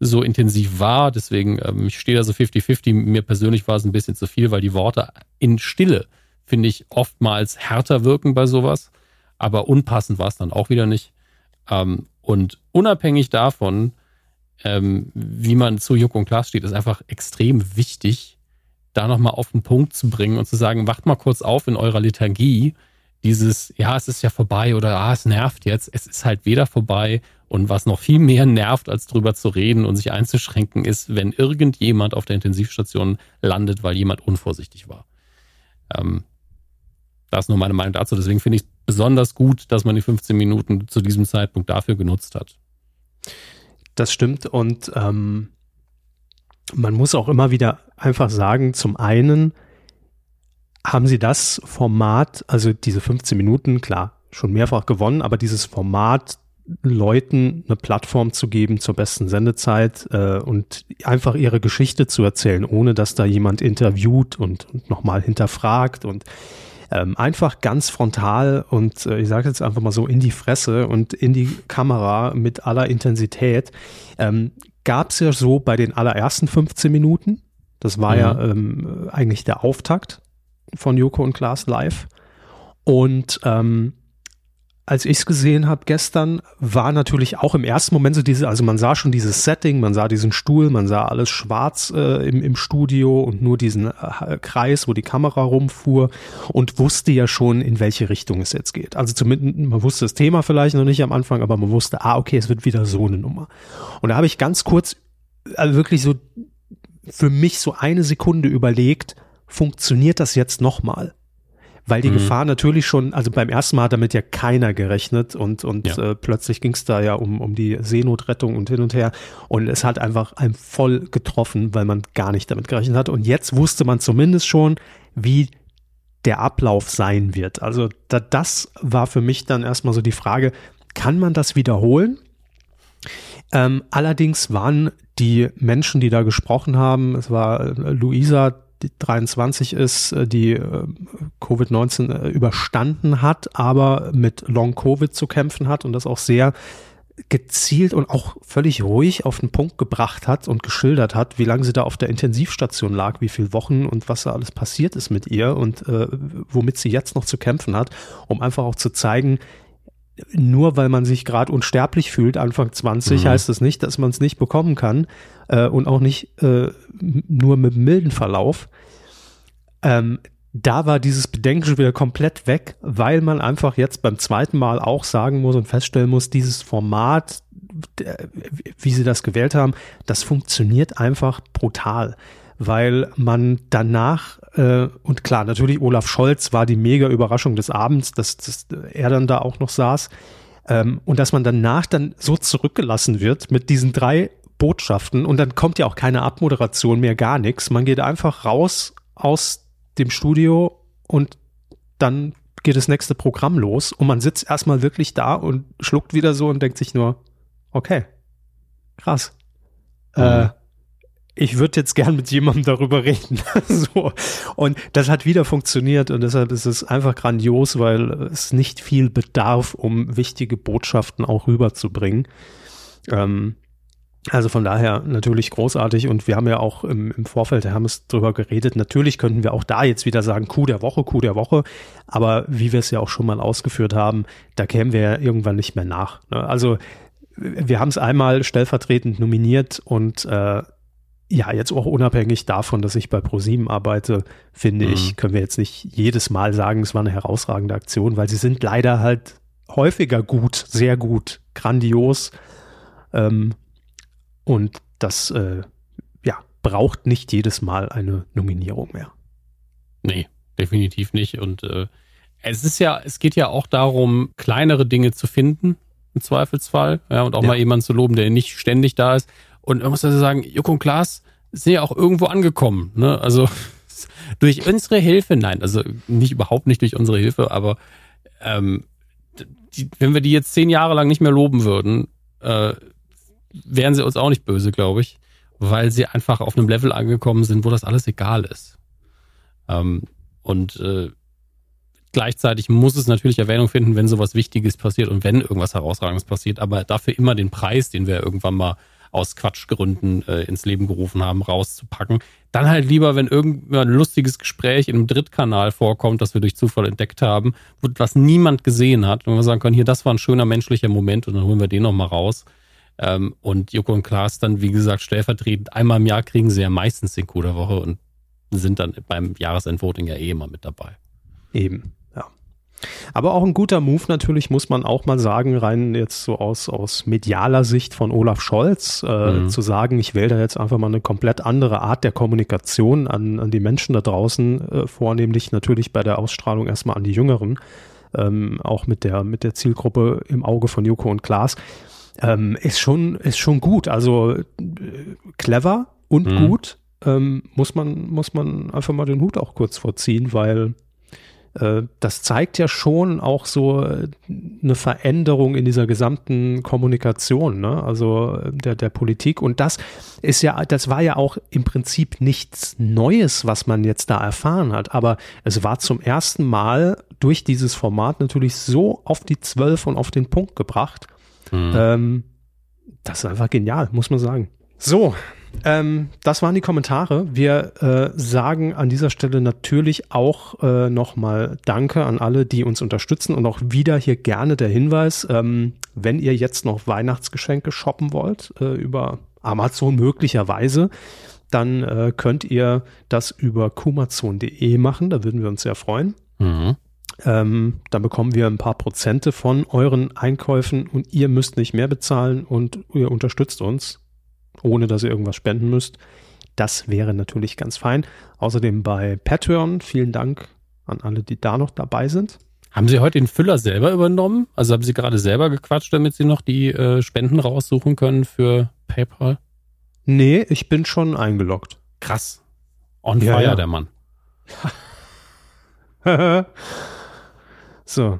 so intensiv war. Deswegen, ähm, ich stehe da so 50-50. Mir persönlich war es ein bisschen zu viel, weil die Worte in Stille, finde ich, oftmals härter wirken bei sowas. Aber unpassend war es dann auch wieder nicht. Ähm, und unabhängig davon, ähm, wie man zu Juck und Klaas steht, ist einfach extrem wichtig, da nochmal auf den Punkt zu bringen und zu sagen, wacht mal kurz auf in eurer Liturgie. Dieses, ja, es ist ja vorbei oder ah, es nervt jetzt. Es ist halt weder vorbei und was noch viel mehr nervt, als drüber zu reden und sich einzuschränken, ist, wenn irgendjemand auf der Intensivstation landet, weil jemand unvorsichtig war. Ähm, das ist nur meine Meinung dazu. Deswegen finde ich es besonders gut, dass man die 15 Minuten zu diesem Zeitpunkt dafür genutzt hat. Das stimmt und ähm, man muss auch immer wieder einfach sagen, zum einen haben sie das Format, also diese 15 Minuten, klar, schon mehrfach gewonnen, aber dieses Format Leuten eine Plattform zu geben zur besten Sendezeit äh, und einfach ihre Geschichte zu erzählen, ohne dass da jemand interviewt und, und nochmal hinterfragt und ähm, einfach ganz frontal und äh, ich sage jetzt einfach mal so in die Fresse und in die Kamera mit aller Intensität. Ähm, Gab es ja so bei den allerersten 15 Minuten. Das war mhm. ja ähm, eigentlich der Auftakt von Joko und Klaas live. Und ähm, als ich es gesehen habe gestern, war natürlich auch im ersten Moment so diese, also man sah schon dieses Setting, man sah diesen Stuhl, man sah alles schwarz äh, im, im Studio und nur diesen äh, Kreis, wo die Kamera rumfuhr und wusste ja schon, in welche Richtung es jetzt geht. Also zumindest, man wusste das Thema vielleicht noch nicht am Anfang, aber man wusste, ah, okay, es wird wieder so eine Nummer. Und da habe ich ganz kurz, also wirklich so für mich so eine Sekunde überlegt, funktioniert das jetzt nochmal? weil die mhm. Gefahr natürlich schon, also beim ersten Mal hat damit ja keiner gerechnet und, und ja. äh, plötzlich ging es da ja um, um die Seenotrettung und hin und her und es hat einfach einem voll getroffen, weil man gar nicht damit gerechnet hat und jetzt wusste man zumindest schon, wie der Ablauf sein wird. Also da, das war für mich dann erstmal so die Frage, kann man das wiederholen? Ähm, allerdings waren die Menschen, die da gesprochen haben, es war äh, Luisa 23 ist, äh, die äh, Covid-19 äh, überstanden hat, aber mit Long-Covid zu kämpfen hat und das auch sehr gezielt und auch völlig ruhig auf den Punkt gebracht hat und geschildert hat, wie lange sie da auf der Intensivstation lag, wie viele Wochen und was da alles passiert ist mit ihr und äh, womit sie jetzt noch zu kämpfen hat, um einfach auch zu zeigen, nur weil man sich gerade unsterblich fühlt, Anfang 20, mhm. heißt das nicht, dass man es nicht bekommen kann äh, und auch nicht äh, nur mit milden Verlauf. Ähm, da war dieses Bedenken schon wieder komplett weg, weil man einfach jetzt beim zweiten Mal auch sagen muss und feststellen muss, dieses Format, wie sie das gewählt haben, das funktioniert einfach brutal weil man danach, äh, und klar, natürlich Olaf Scholz war die mega Überraschung des Abends, dass, dass er dann da auch noch saß, ähm, und dass man danach dann so zurückgelassen wird mit diesen drei Botschaften und dann kommt ja auch keine Abmoderation mehr, gar nichts. Man geht einfach raus aus dem Studio und dann geht das nächste Programm los und man sitzt erstmal wirklich da und schluckt wieder so und denkt sich nur, okay, krass. Mhm. Äh, ich würde jetzt gern mit jemandem darüber reden. so. Und das hat wieder funktioniert und deshalb ist es einfach grandios, weil es nicht viel bedarf, um wichtige Botschaften auch rüberzubringen. Ähm, Also von daher natürlich großartig und wir haben ja auch im, im Vorfeld, haben es drüber geredet, natürlich könnten wir auch da jetzt wieder sagen, Coup der Woche, Coup der Woche, aber wie wir es ja auch schon mal ausgeführt haben, da kämen wir ja irgendwann nicht mehr nach. Ne? Also wir haben es einmal stellvertretend nominiert und äh, ja, jetzt auch unabhängig davon, dass ich bei ProSieben arbeite, finde mhm. ich, können wir jetzt nicht jedes Mal sagen, es war eine herausragende Aktion, weil sie sind leider halt häufiger gut, sehr gut, grandios. Ähm, und das äh, ja, braucht nicht jedes Mal eine Nominierung mehr. Nee, definitiv nicht. Und äh, es ist ja, es geht ja auch darum, kleinere Dinge zu finden, im Zweifelsfall. Ja, und auch ja. mal jemanden zu loben, der nicht ständig da ist. Und man muss also sagen, Joko und Klaas sind ja auch irgendwo angekommen. Ne? Also durch unsere Hilfe, nein, also nicht überhaupt nicht durch unsere Hilfe, aber ähm, die, wenn wir die jetzt zehn Jahre lang nicht mehr loben würden, äh, wären sie uns auch nicht böse, glaube ich, weil sie einfach auf einem Level angekommen sind, wo das alles egal ist. Ähm, und äh, gleichzeitig muss es natürlich Erwähnung finden, wenn sowas Wichtiges passiert und wenn irgendwas Herausragendes passiert, aber dafür immer den Preis, den wir irgendwann mal aus Quatschgründen äh, ins Leben gerufen haben, rauszupacken. Dann halt lieber, wenn irgendein lustiges Gespräch in einem Drittkanal vorkommt, das wir durch Zufall entdeckt haben, was niemand gesehen hat, und wir sagen können, hier, das war ein schöner menschlicher Moment und dann holen wir den nochmal raus. Ähm, und Joko und Klaas dann, wie gesagt, stellvertretend einmal im Jahr kriegen sie ja meistens den Coup der Woche und sind dann beim Jahresendvoting ja eh immer mit dabei. Eben. Aber auch ein guter Move natürlich, muss man auch mal sagen, rein jetzt so aus, aus medialer Sicht von Olaf Scholz, äh, mhm. zu sagen, ich wähle da jetzt einfach mal eine komplett andere Art der Kommunikation an, an die Menschen da draußen, äh, vornehmlich natürlich bei der Ausstrahlung erstmal an die Jüngeren, ähm, auch mit der, mit der Zielgruppe im Auge von Joko und Klaas ähm, ist schon ist schon gut. Also äh, clever und mhm. gut ähm, muss man muss man einfach mal den Hut auch kurz vorziehen, weil das zeigt ja schon auch so äh, eine Veränderung in dieser gesamten Kommunikation, ne? also äh, der, der Politik. Und das ist ja, das war ja auch im Prinzip nichts Neues, was man jetzt da erfahren hat. Aber es war zum ersten Mal durch dieses Format natürlich so auf die Zwölf und auf den Punkt gebracht, Mhm. Ähm, das ist einfach genial, muss man sagen. So, ähm, das waren die Kommentare. Wir äh, sagen an dieser Stelle natürlich auch äh, nochmal Danke an alle, die uns unterstützen und auch wieder hier gerne der Hinweis, ähm, wenn ihr jetzt noch Weihnachtsgeschenke shoppen wollt äh, über Amazon möglicherweise, dann äh, könnt ihr das über kumazon.de machen. Da würden wir uns sehr freuen. Mhm. Ähm, dann bekommen wir ein paar Prozente von euren Einkäufen und ihr müsst nicht mehr bezahlen und ihr unterstützt uns, ohne dass ihr irgendwas spenden müsst. Das wäre natürlich ganz fein. Außerdem bei Patreon, vielen Dank an alle, die da noch dabei sind. Haben Sie heute den Füller selber übernommen? Also haben Sie gerade selber gequatscht, damit Sie noch die äh, Spenden raussuchen können für PayPal? Nee, ich bin schon eingeloggt. Krass. On ja, fire, ja. der Mann. So.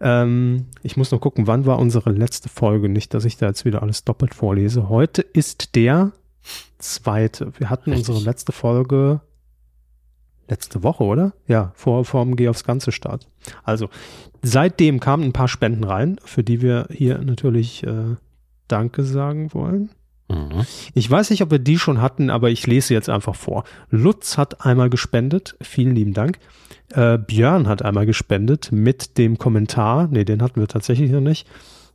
Ähm, ich muss noch gucken, wann war unsere letzte Folge? Nicht, dass ich da jetzt wieder alles doppelt vorlese. Heute ist der zweite. Wir hatten Richtig. unsere letzte Folge letzte Woche, oder? Ja, vor, vor dem Geh aufs Ganze Start. Also, seitdem kamen ein paar Spenden rein, für die wir hier natürlich äh, Danke sagen wollen. Mhm. Ich weiß nicht, ob wir die schon hatten, aber ich lese jetzt einfach vor. Lutz hat einmal gespendet. Vielen lieben Dank. Äh, Björn hat einmal gespendet mit dem Kommentar. Nee, den hatten wir tatsächlich noch nicht.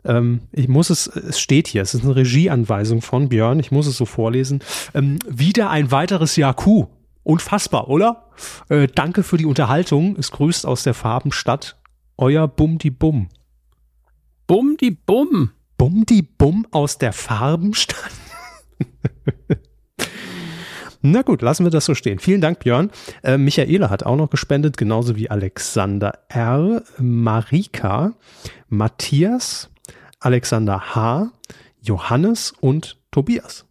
Ähm, ich muss es, es steht hier, es ist eine Regieanweisung von Björn, ich muss es so vorlesen. Ähm, wieder ein weiteres Jahr Kuh. Unfassbar, oder? Äh, danke für die Unterhaltung. Es grüßt aus der Farbenstadt euer Bumdi Bum. Bumdi Bum. Bumdi Bum aus der Farbenstadt. Na gut, lassen wir das so stehen. Vielen Dank, Björn. Äh, Michaela hat auch noch gespendet, genauso wie Alexander R., Marika, Matthias, Alexander H., Johannes und Tobias.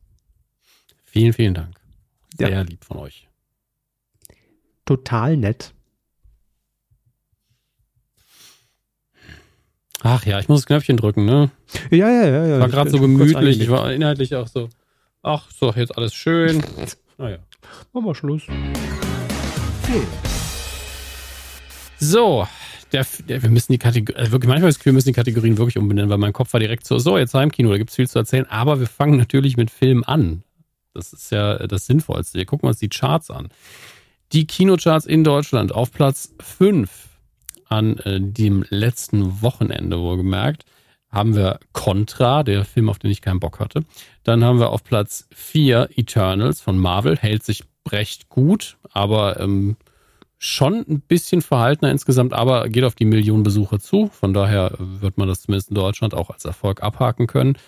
Vielen, vielen Dank. Sehr ja. lieb von euch. Total nett. Ach ja, ich muss das Knöpfchen drücken, ne? Ja, ja, ja. ja. War gerade so gemütlich. Ich war inhaltlich auch so. Ach, so, jetzt alles schön. Naja. Machen wir Schluss. So, der, der, wir müssen die Kategorie, also wirklich, manchmal ist wir müssen die Kategorien wirklich umbenennen, weil mein Kopf war direkt so, so, jetzt Heimkino, da gibt's viel zu erzählen, aber wir fangen natürlich mit Film an. Das ist ja das Sinnvollste. Wir gucken uns die Charts an. Die Kinocharts in Deutschland auf Platz 5 an äh, dem letzten Wochenende, wohlgemerkt, haben wir Contra, der Film, auf den ich keinen Bock hatte. Dann haben wir auf Platz 4 Eternals von Marvel, hält sich recht gut, aber ähm, schon ein bisschen verhaltener insgesamt, aber geht auf die Millionen Besucher zu. Von daher wird man das zumindest in Deutschland auch als Erfolg abhaken können.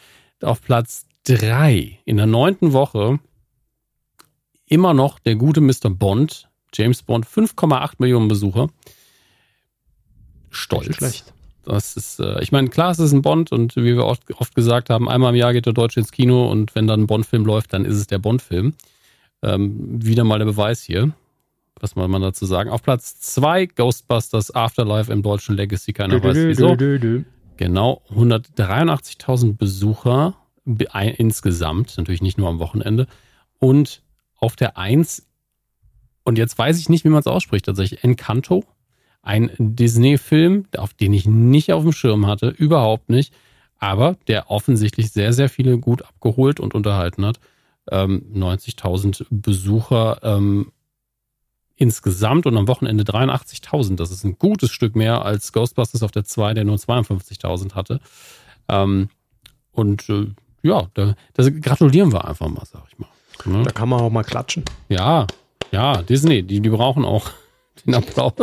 Auf Platz drei in der neunten Woche immer noch der gute Mr. Bond, James Bond, 5,8 Millionen Besucher. Stolz. Schlecht. Das ist, äh, ich meine, klar, es ist ein Bond und wie wir oft, oft gesagt haben, einmal im Jahr geht der Deutsche ins Kino und wenn dann ein Bond-Film läuft, dann ist es der Bond-Film. Ähm, wieder mal der Beweis hier was soll man dazu sagen? Auf Platz 2 Ghostbusters Afterlife im deutschen Legacy, keiner dö, weiß dö, wieso. Dö, genau, 183.000 Besucher insgesamt, natürlich nicht nur am Wochenende. Und auf der 1, und jetzt weiß ich nicht, wie man es ausspricht, tatsächlich, Encanto, ein Disney-Film, auf den ich nicht auf dem Schirm hatte, überhaupt nicht, aber der offensichtlich sehr, sehr viele gut abgeholt und unterhalten hat. Ähm, 90.000 Besucher ähm, insgesamt und am Wochenende 83.000. Das ist ein gutes Stück mehr als Ghostbusters auf der 2, der nur 52.000 hatte. Ähm, und äh, ja, da, das gratulieren wir einfach mal, sag ich mal. Ne? Da kann man auch mal klatschen. Ja, ja, Disney, die, die brauchen auch den Applaus.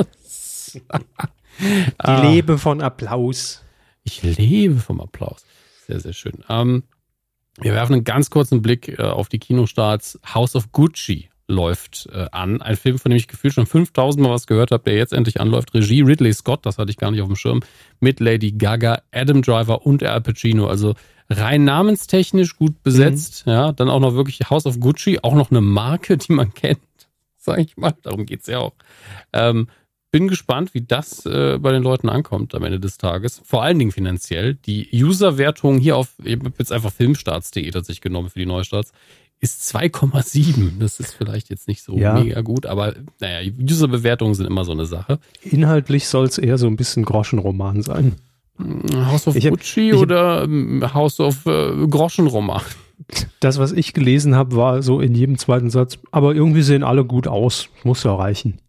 ich ah. lebe von Applaus. Ich lebe vom Applaus. Sehr, sehr schön. Ähm, wir werfen einen ganz kurzen Blick äh, auf die Kinostarts. House of Gucci läuft äh, an. Ein Film, von dem ich gefühlt schon 5000 Mal was gehört habe, der jetzt endlich anläuft. Regie Ridley Scott, das hatte ich gar nicht auf dem Schirm, mit Lady Gaga, Adam Driver und Al Pacino. Also rein namenstechnisch gut besetzt. Mhm. Ja, dann auch noch wirklich House of Gucci, auch noch eine Marke, die man kennt, sag ich mal. Darum geht's ja auch. Ähm, bin gespannt, wie das äh, bei den Leuten ankommt am Ende des Tages. Vor allen Dingen finanziell. Die User-Wertung hier auf, ich habe jetzt einfach filmstarts.de tatsächlich genommen für die Neustarts, ist 2,7. Das ist vielleicht jetzt nicht so ja. mega gut, aber naja, User-Bewertungen sind immer so eine Sache. Inhaltlich soll es eher so ein bisschen Groschenroman sein. House of ich Gucci hab, oder ähm, House of äh, Groschenroman? Das, was ich gelesen habe, war so in jedem zweiten Satz, aber irgendwie sehen alle gut aus. Muss ja reichen.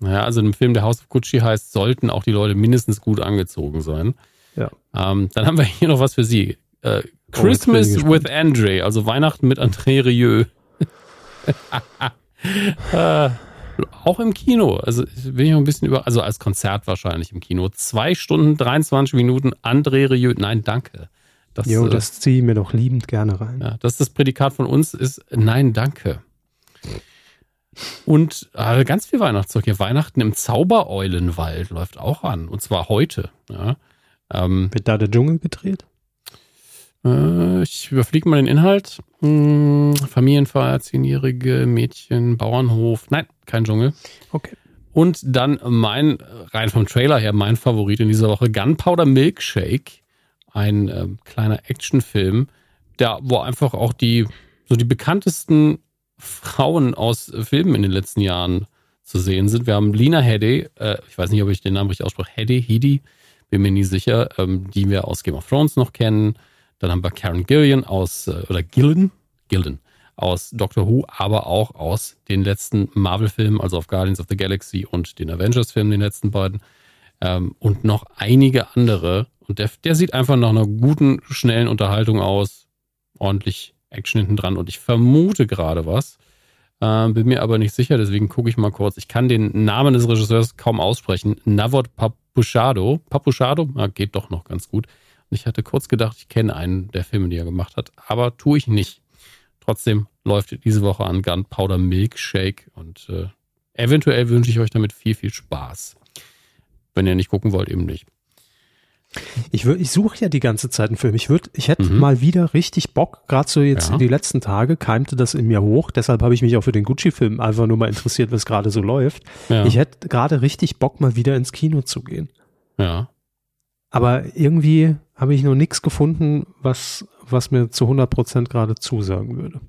Naja, also im Film, der House of Gucci heißt, sollten auch die Leute mindestens gut angezogen sein. Ja. Ähm, dann haben wir hier noch was für Sie. Äh, Christmas oh, with Andre, also Weihnachten mit André Rieu. äh, auch im Kino. Also bin ich noch ein bisschen über, also als Konzert wahrscheinlich im Kino. Zwei Stunden, 23 Minuten André Rieu. Nein, danke. Das, jo, äh, das ziehe ich mir doch liebend gerne rein. Ja, das ist das Prädikat von uns, ist Nein, danke. Und äh, ganz viel Weihnachtszeug hier. Weihnachten im Zaubereulenwald läuft auch an. Und zwar heute. Ja. Ähm, Wird da der Dschungel gedreht? Äh, ich überfliege mal den Inhalt. Hm, Familienfeier, zehnjährige Mädchen, Bauernhof. Nein, kein Dschungel. Okay. Und dann mein, rein vom Trailer her, mein Favorit in dieser Woche, Gunpowder Milkshake. Ein äh, kleiner Actionfilm, der, wo einfach auch die, so die bekanntesten Frauen aus Filmen in den letzten Jahren zu sehen sind. Wir haben Lina Headey, äh, ich weiß nicht, ob ich den Namen richtig ausspreche, Headey, Headey, bin mir nie sicher, ähm, die wir aus Game of Thrones noch kennen. Dann haben wir Karen Gillian aus, äh, oder Gillen, Gilden aus Doctor Who, aber auch aus den letzten Marvel-Filmen, also auf Guardians of the Galaxy und den Avengers-Filmen, den letzten beiden. Ähm, und noch einige andere. Und der, der sieht einfach nach einer guten, schnellen Unterhaltung aus. Ordentlich Action hinten dran. Und ich vermute gerade was. Ähm, bin mir aber nicht sicher, deswegen gucke ich mal kurz. Ich kann den Namen des Regisseurs kaum aussprechen. Navot Papuchado. Papuchado? Ah, geht doch noch ganz gut. Ich hatte kurz gedacht, ich kenne einen der Filme, die er gemacht hat, aber tue ich nicht. Trotzdem läuft diese Woche an Gunpowder Milkshake und äh, eventuell wünsche ich euch damit viel, viel Spaß. Wenn ihr nicht gucken wollt, eben nicht. Ich, ich suche ja die ganze Zeit einen Film. Ich ich hätte mhm. mal wieder richtig Bock, gerade so jetzt ja. die letzten Tage keimte das in mir hoch. Deshalb habe ich mich auch für den Gucci-Film einfach nur mal interessiert, was gerade so läuft. Ja. Ich hätte gerade richtig Bock, mal wieder ins Kino zu gehen. Ja. Aber irgendwie habe ich noch nichts gefunden, was, was mir zu 100 Prozent gerade zusagen würde.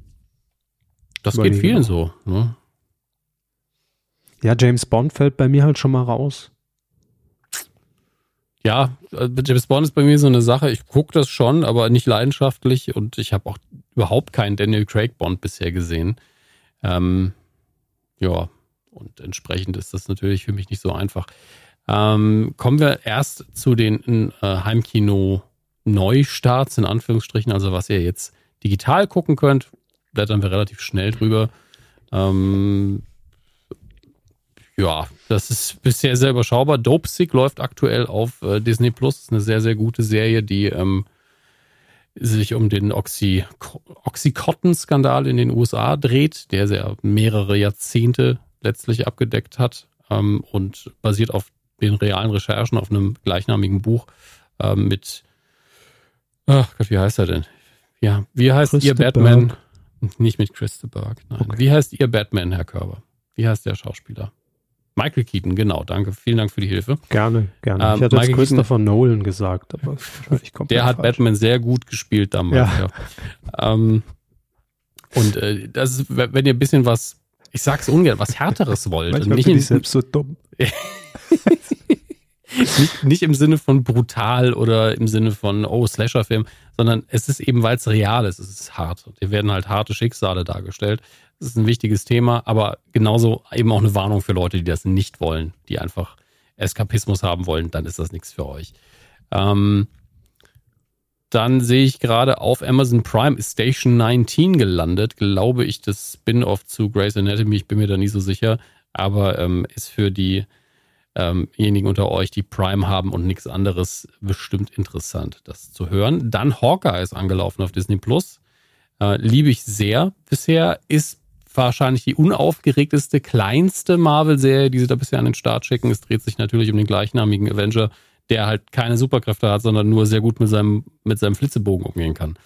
Das geht vielen so. Ne? Ja, James Bond fällt bei mir halt schon mal raus. Ja, äh, James Bond ist bei mir so eine Sache. Ich gucke das schon, aber nicht leidenschaftlich und ich habe auch überhaupt keinen Daniel Craig Bond bisher gesehen. Ähm, ja, und entsprechend ist das natürlich für mich nicht so einfach. Ähm, kommen wir erst zu den äh, Heimkino-Neustarts, in Anführungsstrichen, also was ihr jetzt digital gucken könnt. Blättern wir relativ schnell drüber. Ähm, ja, das ist bisher sehr überschaubar. Dope Sick läuft aktuell auf äh, Disney Plus. Ist eine sehr, sehr gute Serie, die ähm, sich um den Oxy Oxycontin-Skandal in den USA dreht, der sehr mehrere Jahrzehnte letztlich abgedeckt hat ähm, und basiert auf den realen Recherchen auf einem gleichnamigen Buch ähm, mit, ach Gott, wie heißt er denn? Ja, wie heißt Christa ihr Batman? Berg. Nicht mit Christa Berg, nein. Okay. Wie heißt ihr Batman, Herr Körber? Wie heißt der Schauspieler? Michael Keaton, genau, danke. Vielen Dank für die Hilfe. Gerne, gerne. Ähm, ich hatte Michael jetzt Christopher Keaton, Nolan gesagt, aber wahrscheinlich kommt Der hat falsch. Batman sehr gut gespielt damals, ja. ja. Ähm, und äh, das ist, wenn ihr ein bisschen was, ich sag's ungern, was härteres wollt. Manchmal nicht bin ich selbst so dumm. nicht, nicht im Sinne von brutal oder im Sinne von, oh, Slasher-Film, sondern es ist eben, weil es real ist, es ist hart. Hier werden halt harte Schicksale dargestellt. Das ist ein wichtiges Thema, aber genauso eben auch eine Warnung für Leute, die das nicht wollen, die einfach Eskapismus haben wollen, dann ist das nichts für euch. Ähm, dann sehe ich gerade auf Amazon Prime ist Station 19 gelandet, glaube ich, das Spin-off zu Grey's Anatomy, ich bin mir da nie so sicher, aber ähm, ist für diejenigen ähm unter euch, die Prime haben und nichts anderes, bestimmt interessant, das zu hören. Dann Hawkeye ist angelaufen auf Disney Plus. Äh, liebe ich sehr bisher, ist wahrscheinlich die unaufgeregteste, kleinste Marvel-Serie, die sie da bisher an den Start schicken. Es dreht sich natürlich um den gleichnamigen Avenger, der halt keine Superkräfte hat, sondern nur sehr gut mit seinem, mit seinem Flitzebogen umgehen kann.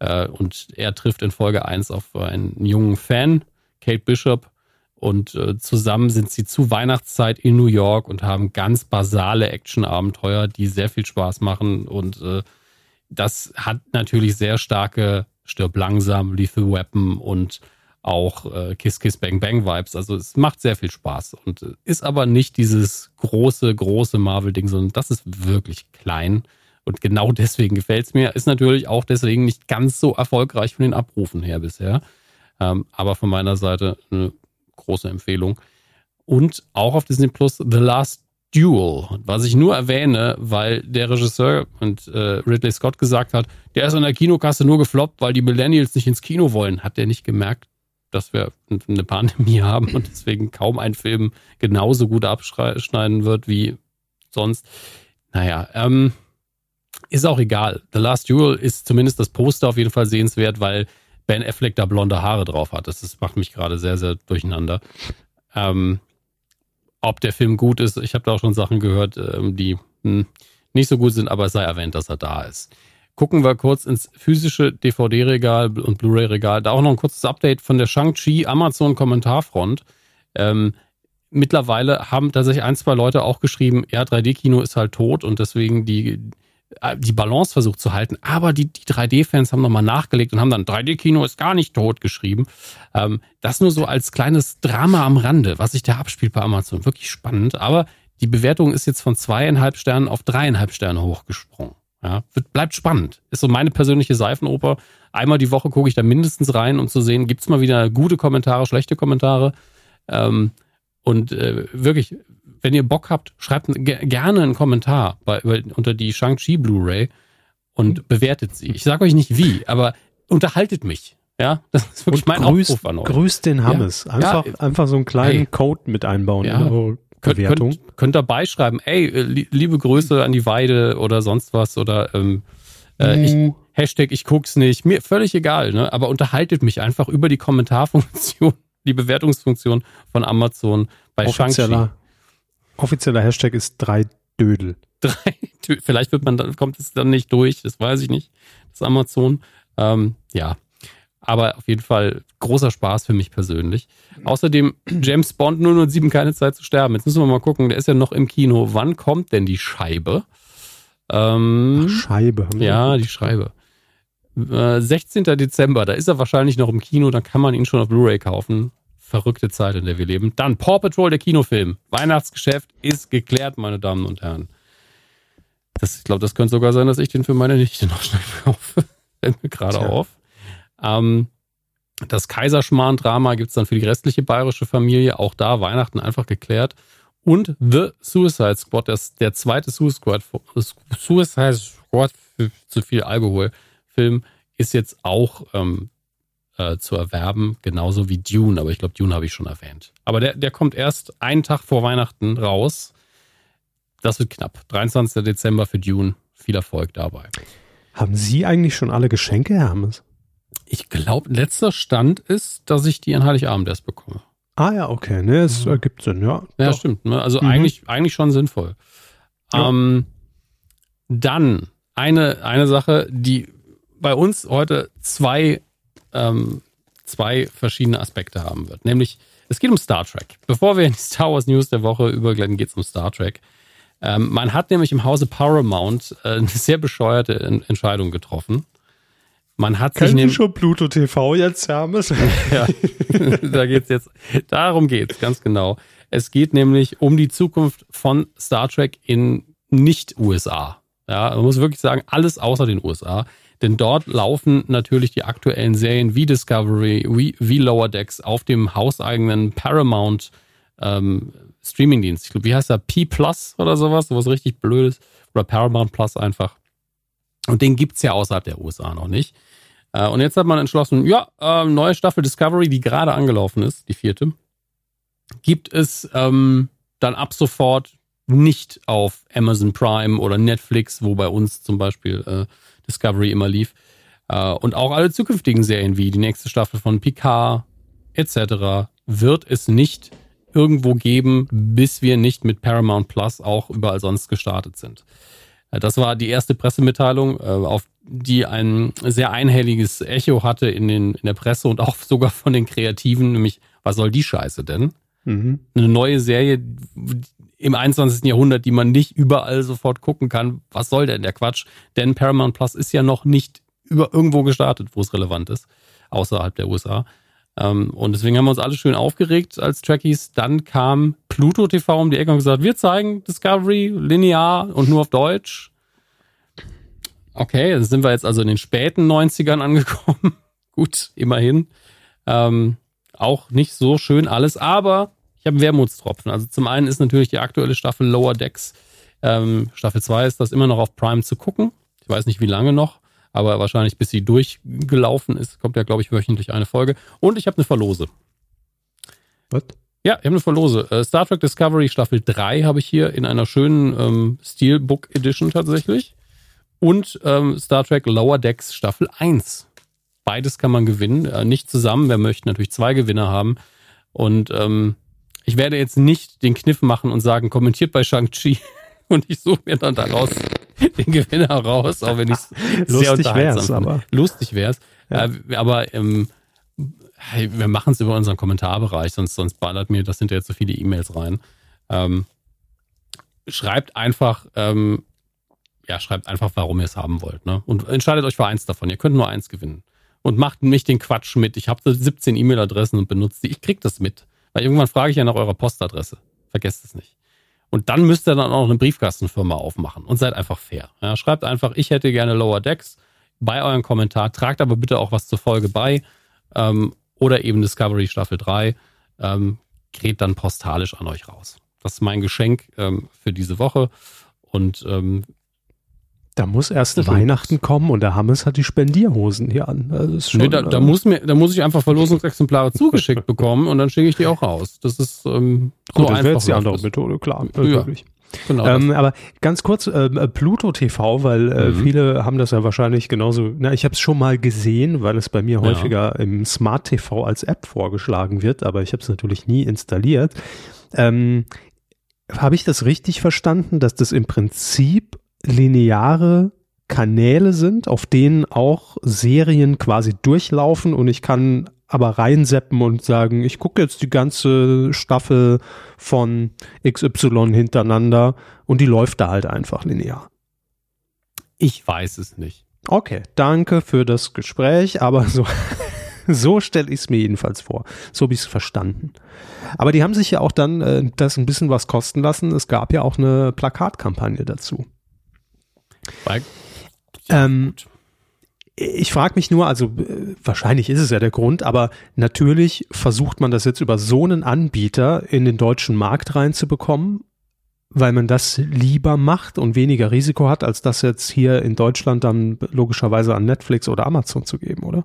Äh, und er trifft in Folge 1 auf einen jungen Fan, Kate Bishop, und äh, zusammen sind sie zu Weihnachtszeit in New York und haben ganz basale Action-Abenteuer, die sehr viel Spaß machen. Und äh, das hat natürlich sehr starke Stirb langsam, Lethal Weapon und auch äh, Kiss Kiss Bang Bang Vibes. Also es macht sehr viel Spaß und ist aber nicht dieses große, große Marvel-Ding, sondern das ist wirklich klein. Und genau deswegen gefällt es mir. Ist natürlich auch deswegen nicht ganz so erfolgreich von den Abrufen her bisher. Ähm, aber von meiner Seite eine große Empfehlung. Und auch auf Disney Plus The Last Duel, was ich nur erwähne, weil der Regisseur und äh, Ridley Scott gesagt hat, der ist an der Kinokasse nur gefloppt, weil die Millennials nicht ins Kino wollen. Hat der nicht gemerkt, dass wir eine Pandemie haben und deswegen kaum ein Film genauso gut abschneiden wird wie sonst. Naja, ähm, ist auch egal. The Last Duel ist zumindest das Poster auf jeden Fall sehenswert, weil Ben Affleck da blonde Haare drauf hat. Das, das macht mich gerade sehr, sehr durcheinander. Ähm, ob der Film gut ist, ich habe da auch schon Sachen gehört, ähm, die mh, hm, nicht so gut sind, aber es sei erwähnt, dass er da ist gucken wir kurz ins physische DVD-Regal und Blu-ray-Regal. Da auch noch ein kurzes Update von der Shang-Chi Amazon-Kommentarfront. Ähm, mittlerweile haben tatsächlich ein, zwei Leute auch geschrieben, ja, 3D-Kino ist halt tot und deswegen die, die Balance versucht zu halten. Aber die, die 3D-Fans haben nochmal nachgelegt und haben dann 3D-Kino ist gar nicht tot geschrieben. Ähm, das nur so als kleines Drama am Rande, was sich da abspielt bei Amazon. Wirklich spannend. Aber die Bewertung ist jetzt von zweieinhalb Sternen auf dreieinhalb Sterne hochgesprungen. Ja, wird, bleibt spannend. Ist so meine persönliche Seifenoper. Einmal die Woche gucke ich da mindestens rein, um zu sehen, gibt's mal wieder gute Kommentare, schlechte Kommentare. Ähm, und äh, wirklich, wenn ihr Bock habt, schreibt gerne einen Kommentar bei, bei, unter die Shang-Chi Blu-ray und bewertet sie. Ich sage euch nicht wie, aber unterhaltet mich. Ja, das ist wirklich und mein grüßt, Aufruf an euch. Grüßt den Hammes. Ja. Einfach, ja, einfach so einen kleinen hey. Code mit einbauen. Ja. Bewertung. Könnt, könnt dabei schreiben, ey, äh, liebe Grüße an die Weide oder sonst was oder ähm, äh, ich, Hashtag ich guck's nicht. Mir völlig egal, ne? Aber unterhaltet mich einfach über die Kommentarfunktion, die Bewertungsfunktion von Amazon bei offizieller, offizieller Hashtag ist drei Dödel. Drei Dödel. Vielleicht wird man dann, kommt es dann nicht durch, das weiß ich nicht. Das Amazon. Ähm, ja. Aber auf jeden Fall großer Spaß für mich persönlich. Außerdem James Bond 007 keine Zeit zu sterben. Jetzt müssen wir mal gucken, der ist ja noch im Kino. Wann kommt denn die Scheibe? Ähm, Ach, Scheibe. Ja, die Scheibe. Äh, 16. Dezember, da ist er wahrscheinlich noch im Kino, dann kann man ihn schon auf Blu-ray kaufen. Verrückte Zeit, in der wir leben. Dann Paw Patrol, der Kinofilm. Weihnachtsgeschäft ist geklärt, meine Damen und Herren. Das, ich glaube, das könnte sogar sein, dass ich den für meine Nichte noch schnell kaufe. Fällt mir gerade auf. Ähm, das Kaiserschmarrn-Drama gibt es dann für die restliche bayerische Familie. Auch da Weihnachten einfach geklärt. Und The Suicide Squad, das, der zweite Suicide Squad, Suicide Squad für zu viel Alkohol Film, ist jetzt auch ähm, äh, zu erwerben, genauso wie Dune. Aber ich glaube, Dune habe ich schon erwähnt. Aber der, der kommt erst einen Tag vor Weihnachten raus. Das wird knapp. 23. Dezember für Dune. Viel Erfolg dabei. Haben Sie eigentlich schon alle Geschenke, Hermes? Ich glaube, letzter Stand ist, dass ich die an Heiligabend erst bekomme. Ah ja, okay, ne, es mhm. ergibt Sinn, ja. Ja, Doch. stimmt. Ne? Also mhm. eigentlich, eigentlich schon sinnvoll. Ja. Ähm, dann eine, eine Sache, die bei uns heute zwei, ähm, zwei verschiedene Aspekte haben wird. Nämlich, es geht um Star Trek. Bevor wir in die Star Wars News der Woche übergleiten, geht es um Star Trek. Ähm, man hat nämlich im Hause Paramount äh, eine sehr bescheuerte Entscheidung getroffen. Man hat Kennen sich schon Pluto TV jetzt, Hermes? ja, da geht's jetzt. Darum geht's ganz genau. Es geht nämlich um die Zukunft von Star Trek in nicht USA. Ja, man muss wirklich sagen, alles außer den USA. Denn dort laufen natürlich die aktuellen Serien wie Discovery, wie, wie Lower Decks auf dem hauseigenen Paramount ähm, Streamingdienst. Ich glaube, wie heißt der? P Plus oder sowas? Sowas richtig Blödes. Oder Paramount Plus einfach. Und den gibt's ja außerhalb der USA noch nicht. Äh, und jetzt hat man entschlossen, ja, äh, neue Staffel Discovery, die gerade angelaufen ist, die vierte, gibt es ähm, dann ab sofort nicht auf Amazon Prime oder Netflix, wo bei uns zum Beispiel äh, Discovery immer lief. Äh, und auch alle zukünftigen Serien wie die nächste Staffel von Picard etc. wird es nicht irgendwo geben, bis wir nicht mit Paramount Plus auch überall sonst gestartet sind. Äh, das war die erste Pressemitteilung, äh, auf die ein sehr einhelliges Echo hatte in, den, in der Presse und auch sogar von den Kreativen, nämlich, was soll die Scheiße denn? Mhm. Eine neue Serie im 21. Jahrhundert, die man nicht überall sofort gucken kann. Was soll denn der Quatsch? Denn Paramount Plus ist ja noch nicht über irgendwo gestartet, wo es relevant ist, außerhalb der USA. Ähm, und deswegen haben wir uns alle schön aufgeregt als Trekkies. Dann kam Pluto TV um die Ecke und gesagt, wir zeigen Discovery linear und nur auf Deutsch. Okay, dann sind wir jetzt also in den späten 90ern angekommen. Gut, immerhin. Ähm, auch nicht so schön alles, aber ich habe Wermutstropfen. Also zum einen ist natürlich die aktuelle Staffel Lower Decks. Ähm, Staffel 2 ist das immer noch auf Prime zu gucken. Ich weiß nicht, wie lange noch, aber wahrscheinlich bis sie durchgelaufen ist, kommt ja, glaube ich, wöchentlich eine Folge. Und ich habe eine Verlose. Was? Ja, ich habe eine Verlose. Äh, Star Trek Discovery Staffel 3 habe ich hier in einer schönen ähm, Steelbook Edition tatsächlich und ähm, Star Trek Lower Decks Staffel 1. Beides kann man gewinnen, äh, nicht zusammen. Wir möchten natürlich zwei Gewinner haben. Und ähm, ich werde jetzt nicht den Kniff machen und sagen, kommentiert bei Shang-Chi und ich suche mir dann daraus den Gewinner raus, auch wenn ich sehr Lustig wär's, aber. Lustig wär's. Ja. Äh, aber ähm, hey, wir machen es über unseren Kommentarbereich, sonst, sonst ballert mir das hinterher zu viele E-Mails rein. Ähm, schreibt einfach, ähm, ja, schreibt einfach, warum ihr es haben wollt. Ne? Und entscheidet euch für eins davon. Ihr könnt nur eins gewinnen. Und macht nicht den Quatsch mit. Ich habe 17 E-Mail-Adressen und benutzt die. Ich krieg das mit. Weil irgendwann frage ich ja nach eurer Postadresse. Vergesst es nicht. Und dann müsst ihr dann auch eine Briefkastenfirma aufmachen und seid einfach fair. Ja, schreibt einfach, ich hätte gerne Lower Decks bei eurem Kommentar. Tragt aber bitte auch was zur Folge bei. Ähm, oder eben Discovery Staffel 3. Ähm, geht dann postalisch an euch raus. Das ist mein Geschenk ähm, für diese Woche. Und ähm, da muss erst Weihnachten kommen und der Hammes hat die Spendierhosen hier an. Das ist schon, nee, da, da, äh, muss mir, da muss ich einfach Verlosungsexemplare zugeschickt bekommen und dann schicke ich die auch raus. Das ist ähm, so Gut, das einfach. Das die andere Methode, klar. Ja. Wirklich. Genau ähm, aber ganz kurz, äh, Pluto TV, weil äh, mhm. viele haben das ja wahrscheinlich genauso, na, ich habe es schon mal gesehen, weil es bei mir häufiger ja. im Smart TV als App vorgeschlagen wird, aber ich habe es natürlich nie installiert. Ähm, habe ich das richtig verstanden, dass das im Prinzip lineare Kanäle sind, auf denen auch Serien quasi durchlaufen und ich kann aber reinseppen und sagen, ich gucke jetzt die ganze Staffel von XY hintereinander und die läuft da halt einfach linear. Ich weiß es nicht. Okay, danke für das Gespräch, aber so, so stelle ich es mir jedenfalls vor. So habe ich es verstanden. Aber die haben sich ja auch dann äh, das ein bisschen was kosten lassen. Es gab ja auch eine Plakatkampagne dazu. Weil, ja, ähm, ich frage mich nur, also äh, wahrscheinlich ist es ja der Grund, aber natürlich versucht man das jetzt über so einen Anbieter in den deutschen Markt reinzubekommen, weil man das lieber macht und weniger Risiko hat, als das jetzt hier in Deutschland dann logischerweise an Netflix oder Amazon zu geben, oder?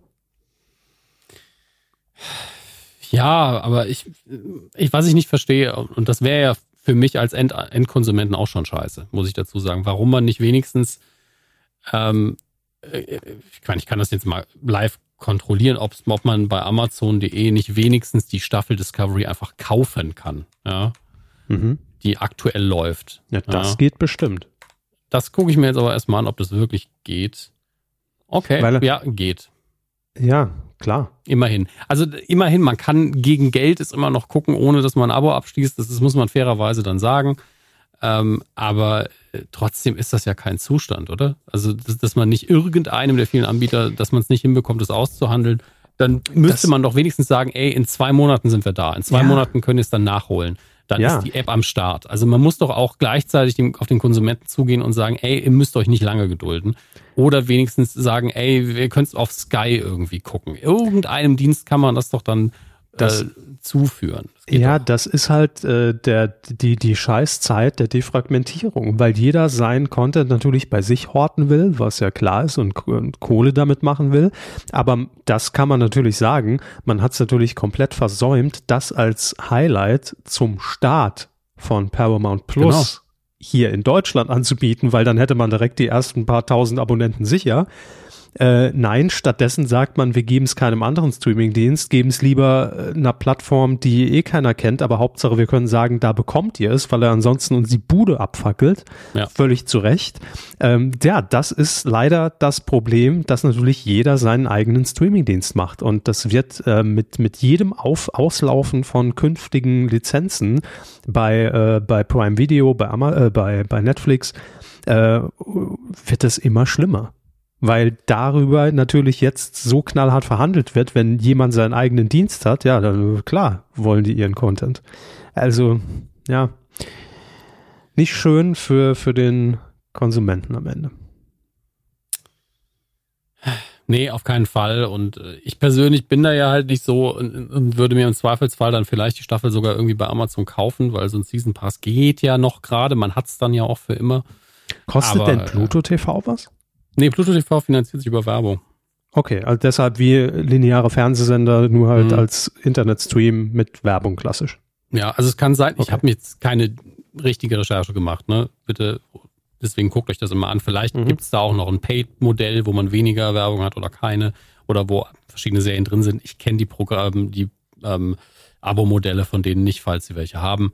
Ja, aber ich, ich was ich nicht verstehe, und das wäre ja für mich als End Endkonsumenten auch schon scheiße, muss ich dazu sagen. Warum man nicht wenigstens, ähm, äh, ich, kann, ich kann das jetzt mal live kontrollieren, ob man bei Amazon.de nicht wenigstens die Staffel Discovery einfach kaufen kann, ja, mhm. die aktuell läuft. Ja, das ja. geht bestimmt. Das gucke ich mir jetzt aber erstmal an, ob das wirklich geht. Okay, Weil, ja, geht. Ja, Klar. Immerhin. Also immerhin, man kann gegen Geld es immer noch gucken, ohne dass man ein Abo abschließt. Das, das muss man fairerweise dann sagen. Ähm, aber äh, trotzdem ist das ja kein Zustand, oder? Also, dass, dass man nicht irgendeinem der vielen Anbieter, dass man es nicht hinbekommt, das auszuhandeln, dann müsste das, man doch wenigstens sagen, ey, in zwei Monaten sind wir da. In zwei ja. Monaten können wir es dann nachholen dann ja. ist die App am Start. Also man muss doch auch gleichzeitig auf den Konsumenten zugehen und sagen, ey, ihr müsst euch nicht lange gedulden. Oder wenigstens sagen, ey, wir können es auf Sky irgendwie gucken. Irgendeinem Dienst kann man das doch dann das, äh, zuführen. Das ja, auch. das ist halt äh, der, die, die Scheißzeit der Defragmentierung, weil jeder seinen Content natürlich bei sich horten will, was ja klar ist und, und Kohle damit machen will. Aber das kann man natürlich sagen, man hat es natürlich komplett versäumt, das als Highlight zum Start von Paramount Plus genau. hier in Deutschland anzubieten, weil dann hätte man direkt die ersten paar tausend Abonnenten sicher. Äh, nein, stattdessen sagt man, wir geben es keinem anderen Streamingdienst, geben es lieber äh, einer Plattform, die eh keiner kennt, aber Hauptsache wir können sagen, da bekommt ihr es, weil er ansonsten uns die Bude abfackelt. Ja. Völlig zu Recht. Ähm, ja, das ist leider das Problem, dass natürlich jeder seinen eigenen Streamingdienst macht und das wird äh, mit, mit jedem Auf Auslaufen von künftigen Lizenzen bei, äh, bei Prime Video, bei, Ama äh, bei, bei Netflix, äh, wird es immer schlimmer weil darüber natürlich jetzt so knallhart verhandelt wird, wenn jemand seinen eigenen Dienst hat, ja, dann klar wollen die ihren Content. Also, ja, nicht schön für, für den Konsumenten am Ende. Nee, auf keinen Fall. Und äh, ich persönlich bin da ja halt nicht so und, würde mir im Zweifelsfall dann vielleicht die Staffel sogar irgendwie bei Amazon kaufen, weil so ein Season Pass geht ja noch gerade. Man hat es dann ja auch für immer. Kostet Aber, denn Pluto TV was? Nee, Pluto TV finanziert sich über Werbung. Okay, also deshalb wie lineare Fernsehsender, nur halt mhm. als Internetstream mit Werbung klassisch. Ja, also es kann sein, okay. ich habe mir jetzt keine richtige Recherche gemacht, ne? Bitte, deswegen guckt euch das immer an. Vielleicht mhm. gibt es da auch noch ein Paid-Modell, wo man weniger Werbung hat oder keine, oder wo verschiedene Serien drin sind. Ich kenne die Programme, die ähm, Abo-Modelle von denen nicht, falls sie welche haben.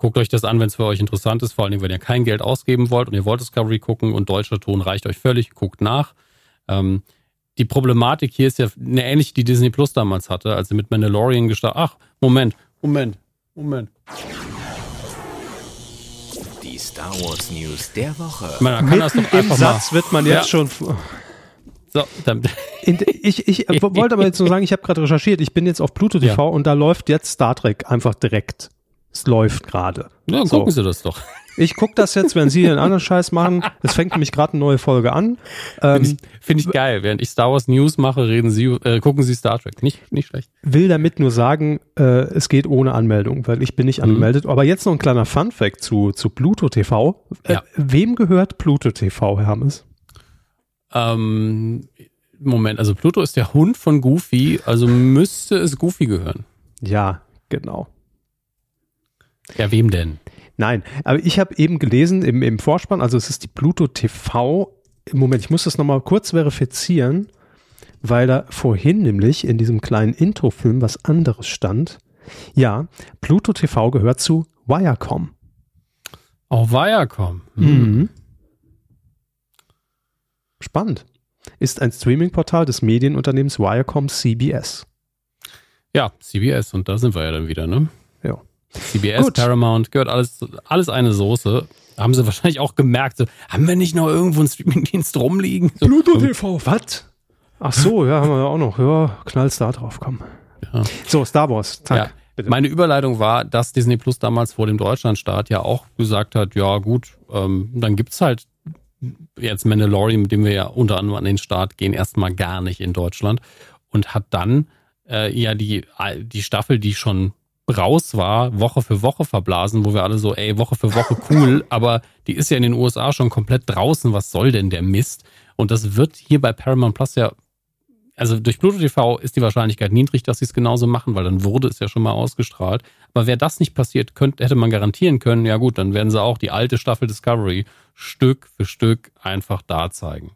Guckt euch das an, wenn es für euch interessant ist, vor allem wenn ihr kein Geld ausgeben wollt und ihr wollt Discovery gucken und deutscher Ton reicht euch völlig, guckt nach. Ähm, die Problematik hier ist ja eine ähnliche, die Disney Plus damals hatte, als sie mit Mandalorian gestartet. Ach, Moment, Moment, Moment. Die Star Wars News der Woche. Man kann das doch Im Satz wird man jetzt ja. schon. So, dann. ich ich wollte aber jetzt nur sagen, ich habe gerade recherchiert, ich bin jetzt auf Pluto TV ja. und da läuft jetzt Star Trek einfach direkt. Es läuft gerade. Ja, dann so. gucken Sie das doch. Ich gucke das jetzt, wenn Sie einen anderen Scheiß machen. Es fängt nämlich gerade eine neue Folge an. Ähm, Finde ich, find ich, geil. Während ich Star Wars News mache, reden Sie, äh, gucken Sie Star Trek. Nicht, nicht schlecht. Will damit nur sagen, äh, es geht ohne Anmeldung, weil ich bin nicht mhm. angemeldet. Aber jetzt noch ein kleiner Fun-Fact zu, zu Pluto TV. Äh, ja. Wem gehört Pluto TV, Herr Hammes? Ähm, Moment, also Pluto ist der Hund von Goofy, also müsste es Goofy gehören. Ja, genau. Ja, wem denn? Nein, aber ich habe eben gelesen im, im Vorspann, also es ist die Pluto TV. Moment, ich muss das nochmal kurz verifizieren, weil da vorhin nämlich in diesem kleinen Introfilm was anderes stand. Ja, Pluto TV gehört zu Viacom. Auch Viacom. Hm. Mhm. Spannend. Ist ein Streaming-Portal des Medienunternehmens Viacom CBS. Ja, CBS und da sind wir ja dann wieder, ne? CBS, Gut. Paramount, gehört alles, alles eine Soße. Haben sie wahrscheinlich auch gemerkt, so, haben wir nicht noch irgendwo einen Streamingdienst rumliegen? So, Pluto TV, was? Ach so, ja, haben wir auch noch. Ja, knallst da drauf, komm. Ja. So, Star Wars, zack. Ja. Meine Überleitung war, dass Disney Plus damals vor dem Deutschlandstart ja auch gesagt hat, ja gut, ähm, dann gibt's halt jetzt Mandalorian, mit dem wir ja unter anderem an den Start gehen, erstmal gar nicht in Deutschland und hat dann äh, ja die, die Staffel, die schon raus war, Woche für Woche verblasen, wo wir alle so, ey, Woche für Woche cool, aber die ist ja in den USA schon komplett draußen, was soll denn der Mist? Und das wird hier bei Paramount Plus ja, also durch Pluto TV ist die Wahrscheinlichkeit niedrig, dass sie es genauso machen, weil dann wurde es ja schon mal ausgestrahlt. Aber wäre das nicht passiert, könnte, hätte man garantieren können, ja gut, dann werden sie auch die alte Staffel Discovery Stück für Stück einfach da zeigen.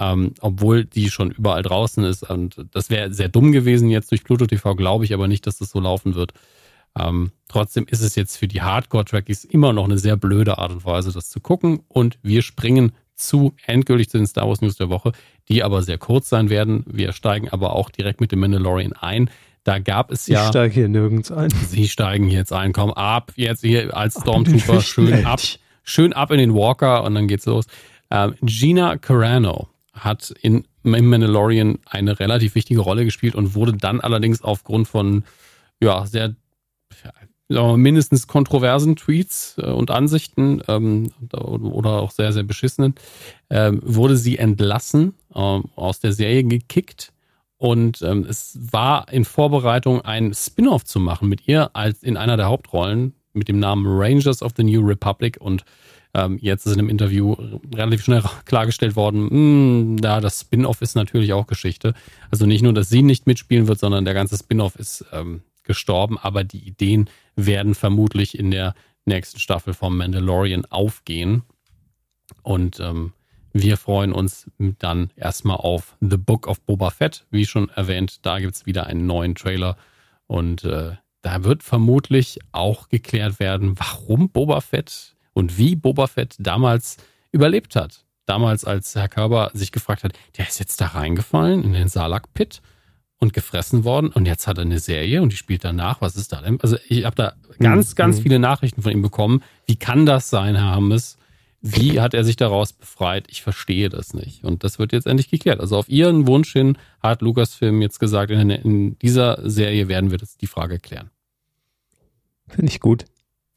Ähm, obwohl die schon überall draußen ist. Und das wäre sehr dumm gewesen jetzt durch Pluto TV, glaube ich aber nicht, dass das so laufen wird. Ähm, trotzdem ist es jetzt für die Hardcore-Trackies immer noch eine sehr blöde Art und Weise, das zu gucken. Und wir springen zu endgültig zu den Star Wars News der Woche, die aber sehr kurz sein werden. Wir steigen aber auch direkt mit dem Mandalorian ein. Da gab es ja. Ich steige hier nirgends ein. Sie steigen jetzt ein, komm ab, jetzt hier als Stormtrooper schön ab, schön ab in den Walker und dann geht's los. Ähm, Gina Carano hat in, Mandalorian eine relativ wichtige Rolle gespielt und wurde dann allerdings aufgrund von ja sehr ja, mindestens kontroversen Tweets äh, und Ansichten ähm, oder auch sehr sehr beschissenen ähm, wurde sie entlassen ähm, aus der Serie gekickt. Und ähm, es war in Vorbereitung ein Spin-off zu machen mit ihr als in einer der Hauptrollen mit dem Namen Rangers of the New Republic. Und ähm, jetzt ist in einem Interview relativ schnell klargestellt worden, mh, hm, ja, das Spin-off ist natürlich auch Geschichte. Also nicht nur, dass sie nicht mitspielen wird, sondern der ganze Spin-off ist ähm, gestorben, aber die Ideen werden vermutlich in der nächsten Staffel vom Mandalorian aufgehen. Und ähm, wir freuen uns dann erstmal auf The Book of Boba Fett. Wie schon erwähnt, da gibt es wieder einen neuen Trailer. Und äh, da wird vermutlich auch geklärt werden, warum Boba Fett und wie Boba Fett damals überlebt hat. Damals, als Herr Körber sich gefragt hat, der ist jetzt da reingefallen in den Salak-Pit und gefressen worden und jetzt hat er eine Serie und die spielt danach. Was ist da denn? Also ich habe da ganz, mhm. ganz mhm. viele Nachrichten von ihm bekommen. Wie kann das sein, Herr Hammes? Wie hat er sich daraus befreit? Ich verstehe das nicht. Und das wird jetzt endlich geklärt. Also auf Ihren Wunsch hin hat Lucasfilm jetzt gesagt, in, in dieser Serie werden wir das, die Frage klären. Finde ich gut.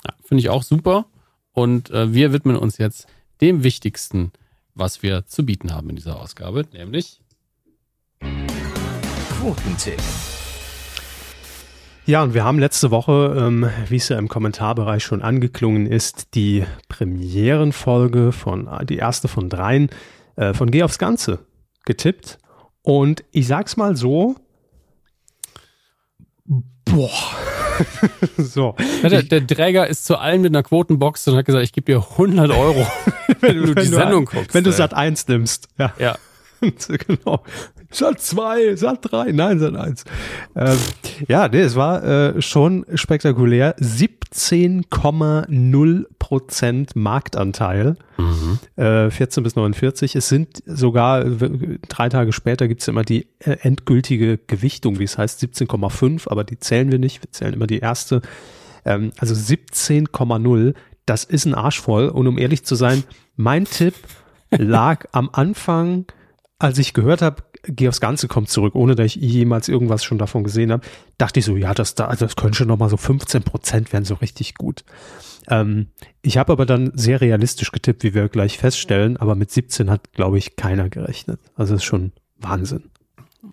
Ja, Finde ich auch super. Und äh, wir widmen uns jetzt dem Wichtigsten, was wir zu bieten haben in dieser Ausgabe, nämlich Quotentipp. Ja, und wir haben letzte Woche, ähm, wie es ja im Kommentarbereich schon angeklungen ist, die Premierenfolge von, die erste von dreien äh, von Geh aufs Ganze getippt. Und ich sag's mal so, boah, so. Ja, der, der, Träger ist zu allen mit einer Quotenbox und hat gesagt, ich gebe dir 100 Euro, wenn du die Sendung guckst. Wenn du Sat 1 nimmst. Ja. ja. genau. Sat 2, Sat 3, nein, Sat 1. Ähm, ja, nee, es war äh, schon spektakulär. 17,0 Prozent Marktanteil. Mhm. Äh, 14 bis 49. Es sind sogar, drei Tage später gibt's immer die äh, endgültige Gewichtung, wie es heißt, 17,5, aber die zählen wir nicht. Wir zählen immer die erste. Ähm, also 17,0. Das ist ein Arsch voll. Und um ehrlich zu sein, mein Tipp lag am Anfang als ich gehört habe, geh aufs Ganze kommt zurück, ohne dass ich jemals irgendwas schon davon gesehen habe, dachte ich so, ja, das, da, das könnte schon nochmal so 15 Prozent werden so richtig gut. Ähm, ich habe aber dann sehr realistisch getippt, wie wir gleich feststellen, aber mit 17 hat, glaube ich, keiner gerechnet. Also ist schon Wahnsinn.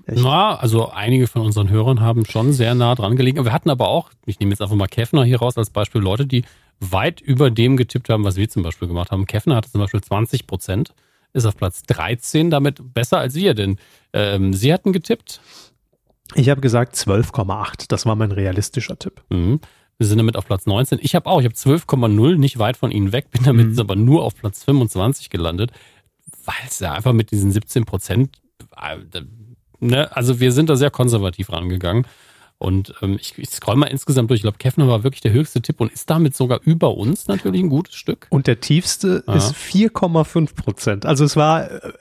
Echt. Na, also einige von unseren Hörern haben schon sehr nah dran gelegen. Wir hatten aber auch, ich nehme jetzt einfach mal Keffner hier raus als Beispiel, Leute, die weit über dem getippt haben, was wir zum Beispiel gemacht haben. Keffner hatte zum Beispiel 20 Prozent ist auf Platz 13, damit besser als wir, denn ähm, Sie hatten getippt. Ich habe gesagt 12,8. Das war mein realistischer Tipp. Mhm. Wir sind damit auf Platz 19. Ich habe auch, ich habe 12,0, nicht weit von Ihnen weg, bin damit mhm. aber nur auf Platz 25 gelandet, weil es ja einfach mit diesen 17 Prozent, äh, ne, also wir sind da sehr konservativ rangegangen. Und ähm, ich, ich scroll mal insgesamt durch. Ich glaube, Kevner war wirklich der höchste Tipp und ist damit sogar über uns natürlich ein gutes Stück. Und der tiefste ja. ist 4,5 Prozent. Also es war äh,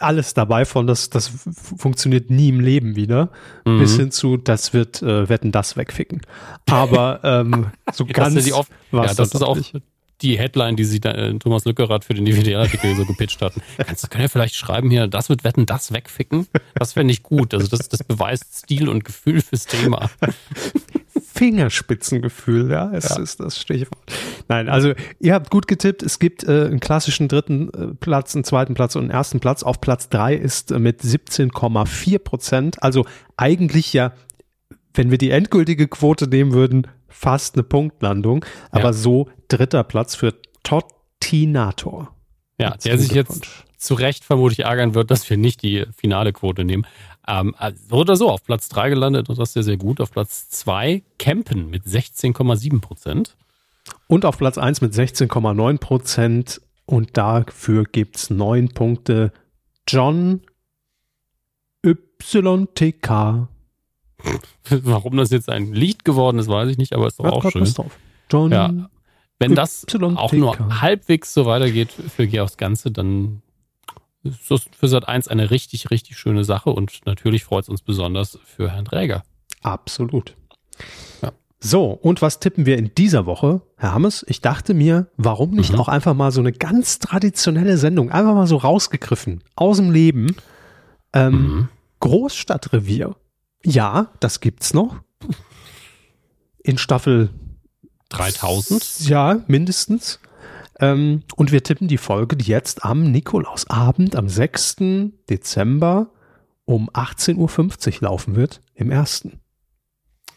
alles dabei von, das, das funktioniert nie im Leben wieder, mhm. bis hin zu, das wird, äh, werden das wegficken. Aber ähm, so ganz war ja, das ist auch nicht die Headline, die sie da, äh, Thomas Lückerath für den DVD-Artikel so gepitcht hatten. Kannst du kann ja vielleicht schreiben hier, das wird wetten, das wegficken? Das wäre nicht gut. Also das, das beweist Stil und Gefühl fürs Thema. Fingerspitzengefühl, ja, es ja. ist das Stichwort. Nein, also ihr habt gut getippt. Es gibt äh, einen klassischen dritten äh, Platz, einen zweiten Platz und einen ersten Platz. Auf Platz drei ist äh, mit 17,4 Prozent. Also eigentlich ja, wenn wir die endgültige Quote nehmen würden, fast eine Punktlandung. Aber ja. so dritter Platz für Tottinator. Ja, der sich jetzt zu Recht vermutlich ärgern wird, dass wir nicht die finale Quote nehmen. Ähm, so oder so, auf Platz 3 gelandet und das ist sehr, sehr gut. Auf Platz 2 Campen mit 16,7 Prozent. Und auf Platz 1 mit 16,9 Prozent. Und dafür gibt es neun Punkte. John YTK. Warum das jetzt ein Lied geworden ist, weiß ich nicht, aber ist doch ja, auch schön. Drauf. John ja. Wenn das auch nur halbwegs so weitergeht für Georgs Ganze, dann ist das für Sat 1 eine richtig, richtig schöne Sache und natürlich freut es uns besonders für Herrn Träger. Absolut. Ja. So, und was tippen wir in dieser Woche? Herr Hammes, ich dachte mir, warum nicht mhm. auch einfach mal so eine ganz traditionelle Sendung, einfach mal so rausgegriffen, aus dem Leben. Ähm, mhm. Großstadtrevier. Ja, das gibt's noch. In Staffel 3000? Ja, mindestens. Ähm, und wir tippen die Folge, die jetzt am Nikolausabend, am 6. Dezember um 18.50 Uhr laufen wird, im ersten.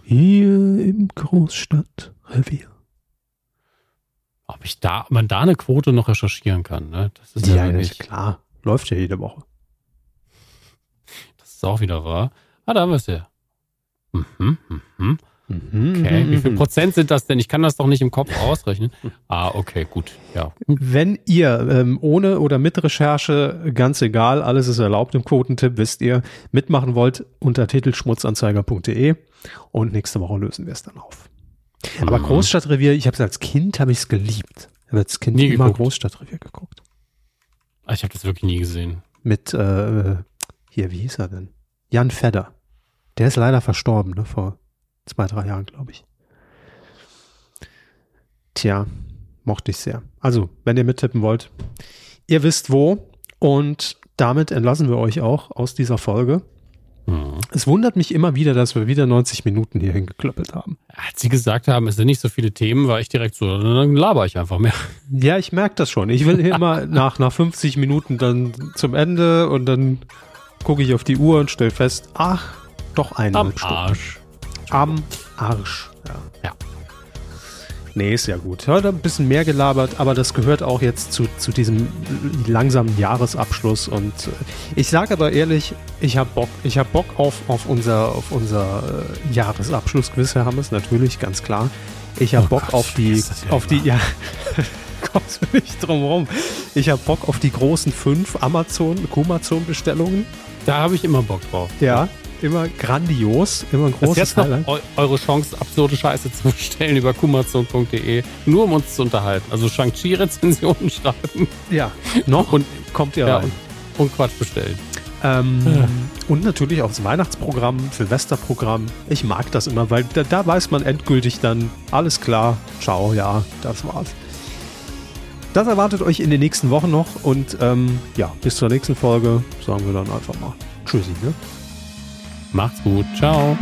Hier im Großstadtrevier. Ob ich da, man da eine Quote noch recherchieren kann, ne? Das ist ja, ja wirklich, klar. Läuft ja jede Woche. Das ist auch wieder wahr. Ah, da haben wir es ja. Mhm, mhm. Mhm, okay, wie viel Prozent sind das denn? Ich kann das doch nicht im Kopf ausrechnen. Ah, okay, gut. Ja. Wenn ihr ähm, ohne oder mit Recherche, ganz egal, alles ist erlaubt im Quotentipp, wisst ihr, mitmachen wollt, unter titelschmutzanzeiger.de und nächste Woche lösen wir es dann auf. Aber mhm. Großstadtrevier, ich habe es als Kind, habe ich es geliebt. Ich habe als Kind nie immer geguckt. Großstadtrevier geguckt. Ah, ich habe das wirklich nie gesehen. Mit, äh, hier, wie hieß er denn? Jan Fedder. Der ist leider verstorben, ne, vor zwei, drei Jahren, glaube ich. Tja, mochte ich sehr. Also, wenn ihr mittippen wollt, ihr wisst wo. Und damit entlassen wir euch auch aus dieser Folge. Mhm. Es wundert mich immer wieder, dass wir wieder 90 Minuten hier hingeklöppelt haben. Als Sie gesagt haben, es sind nicht so viele Themen, war ich direkt so, dann laber ich einfach mehr. Ja, ich merke das schon. Ich will immer nach, nach 50 Minuten dann zum Ende und dann gucke ich auf die Uhr und stelle fest, ach, doch eine Am Stunde. Arsch am Arsch. Ja. ja. Nee, ist ja gut. Heute ein bisschen mehr gelabert, aber das gehört auch jetzt zu, zu diesem langsamen Jahresabschluss. Und äh, ich sage aber ehrlich, ich habe Bock. Ich habe Bock auf, auf unser, auf unser äh, Jahresabschlussquiz, Herr Hammes, natürlich, ganz klar. Ich habe oh Bock Gott, auf die, auf die, ja, kommst du nicht drum rum. Ich habe Bock auf die großen fünf Amazon, Kumazon-Bestellungen. Da habe ich immer Bock drauf. Ja, immer grandios, immer ein großes das ist jetzt Highlight. Eu eure Chance, absurde Scheiße zu bestellen über kumazon.de, nur um uns zu unterhalten. Also Shang-Chi-Rezensionen schreiben. Ja, noch und kommt ihr ja, rein. Und, und Quatsch bestellen. Ähm, ja. Und natürlich auch das Weihnachtsprogramm, Silvesterprogramm. Ich mag das immer, weil da, da weiß man endgültig dann, alles klar, ciao, ja, das war's. Das erwartet euch in den nächsten Wochen noch und ähm, ja, bis zur nächsten Folge sagen wir dann einfach mal Tschüssi. Ne? Macht's gut. Ciao.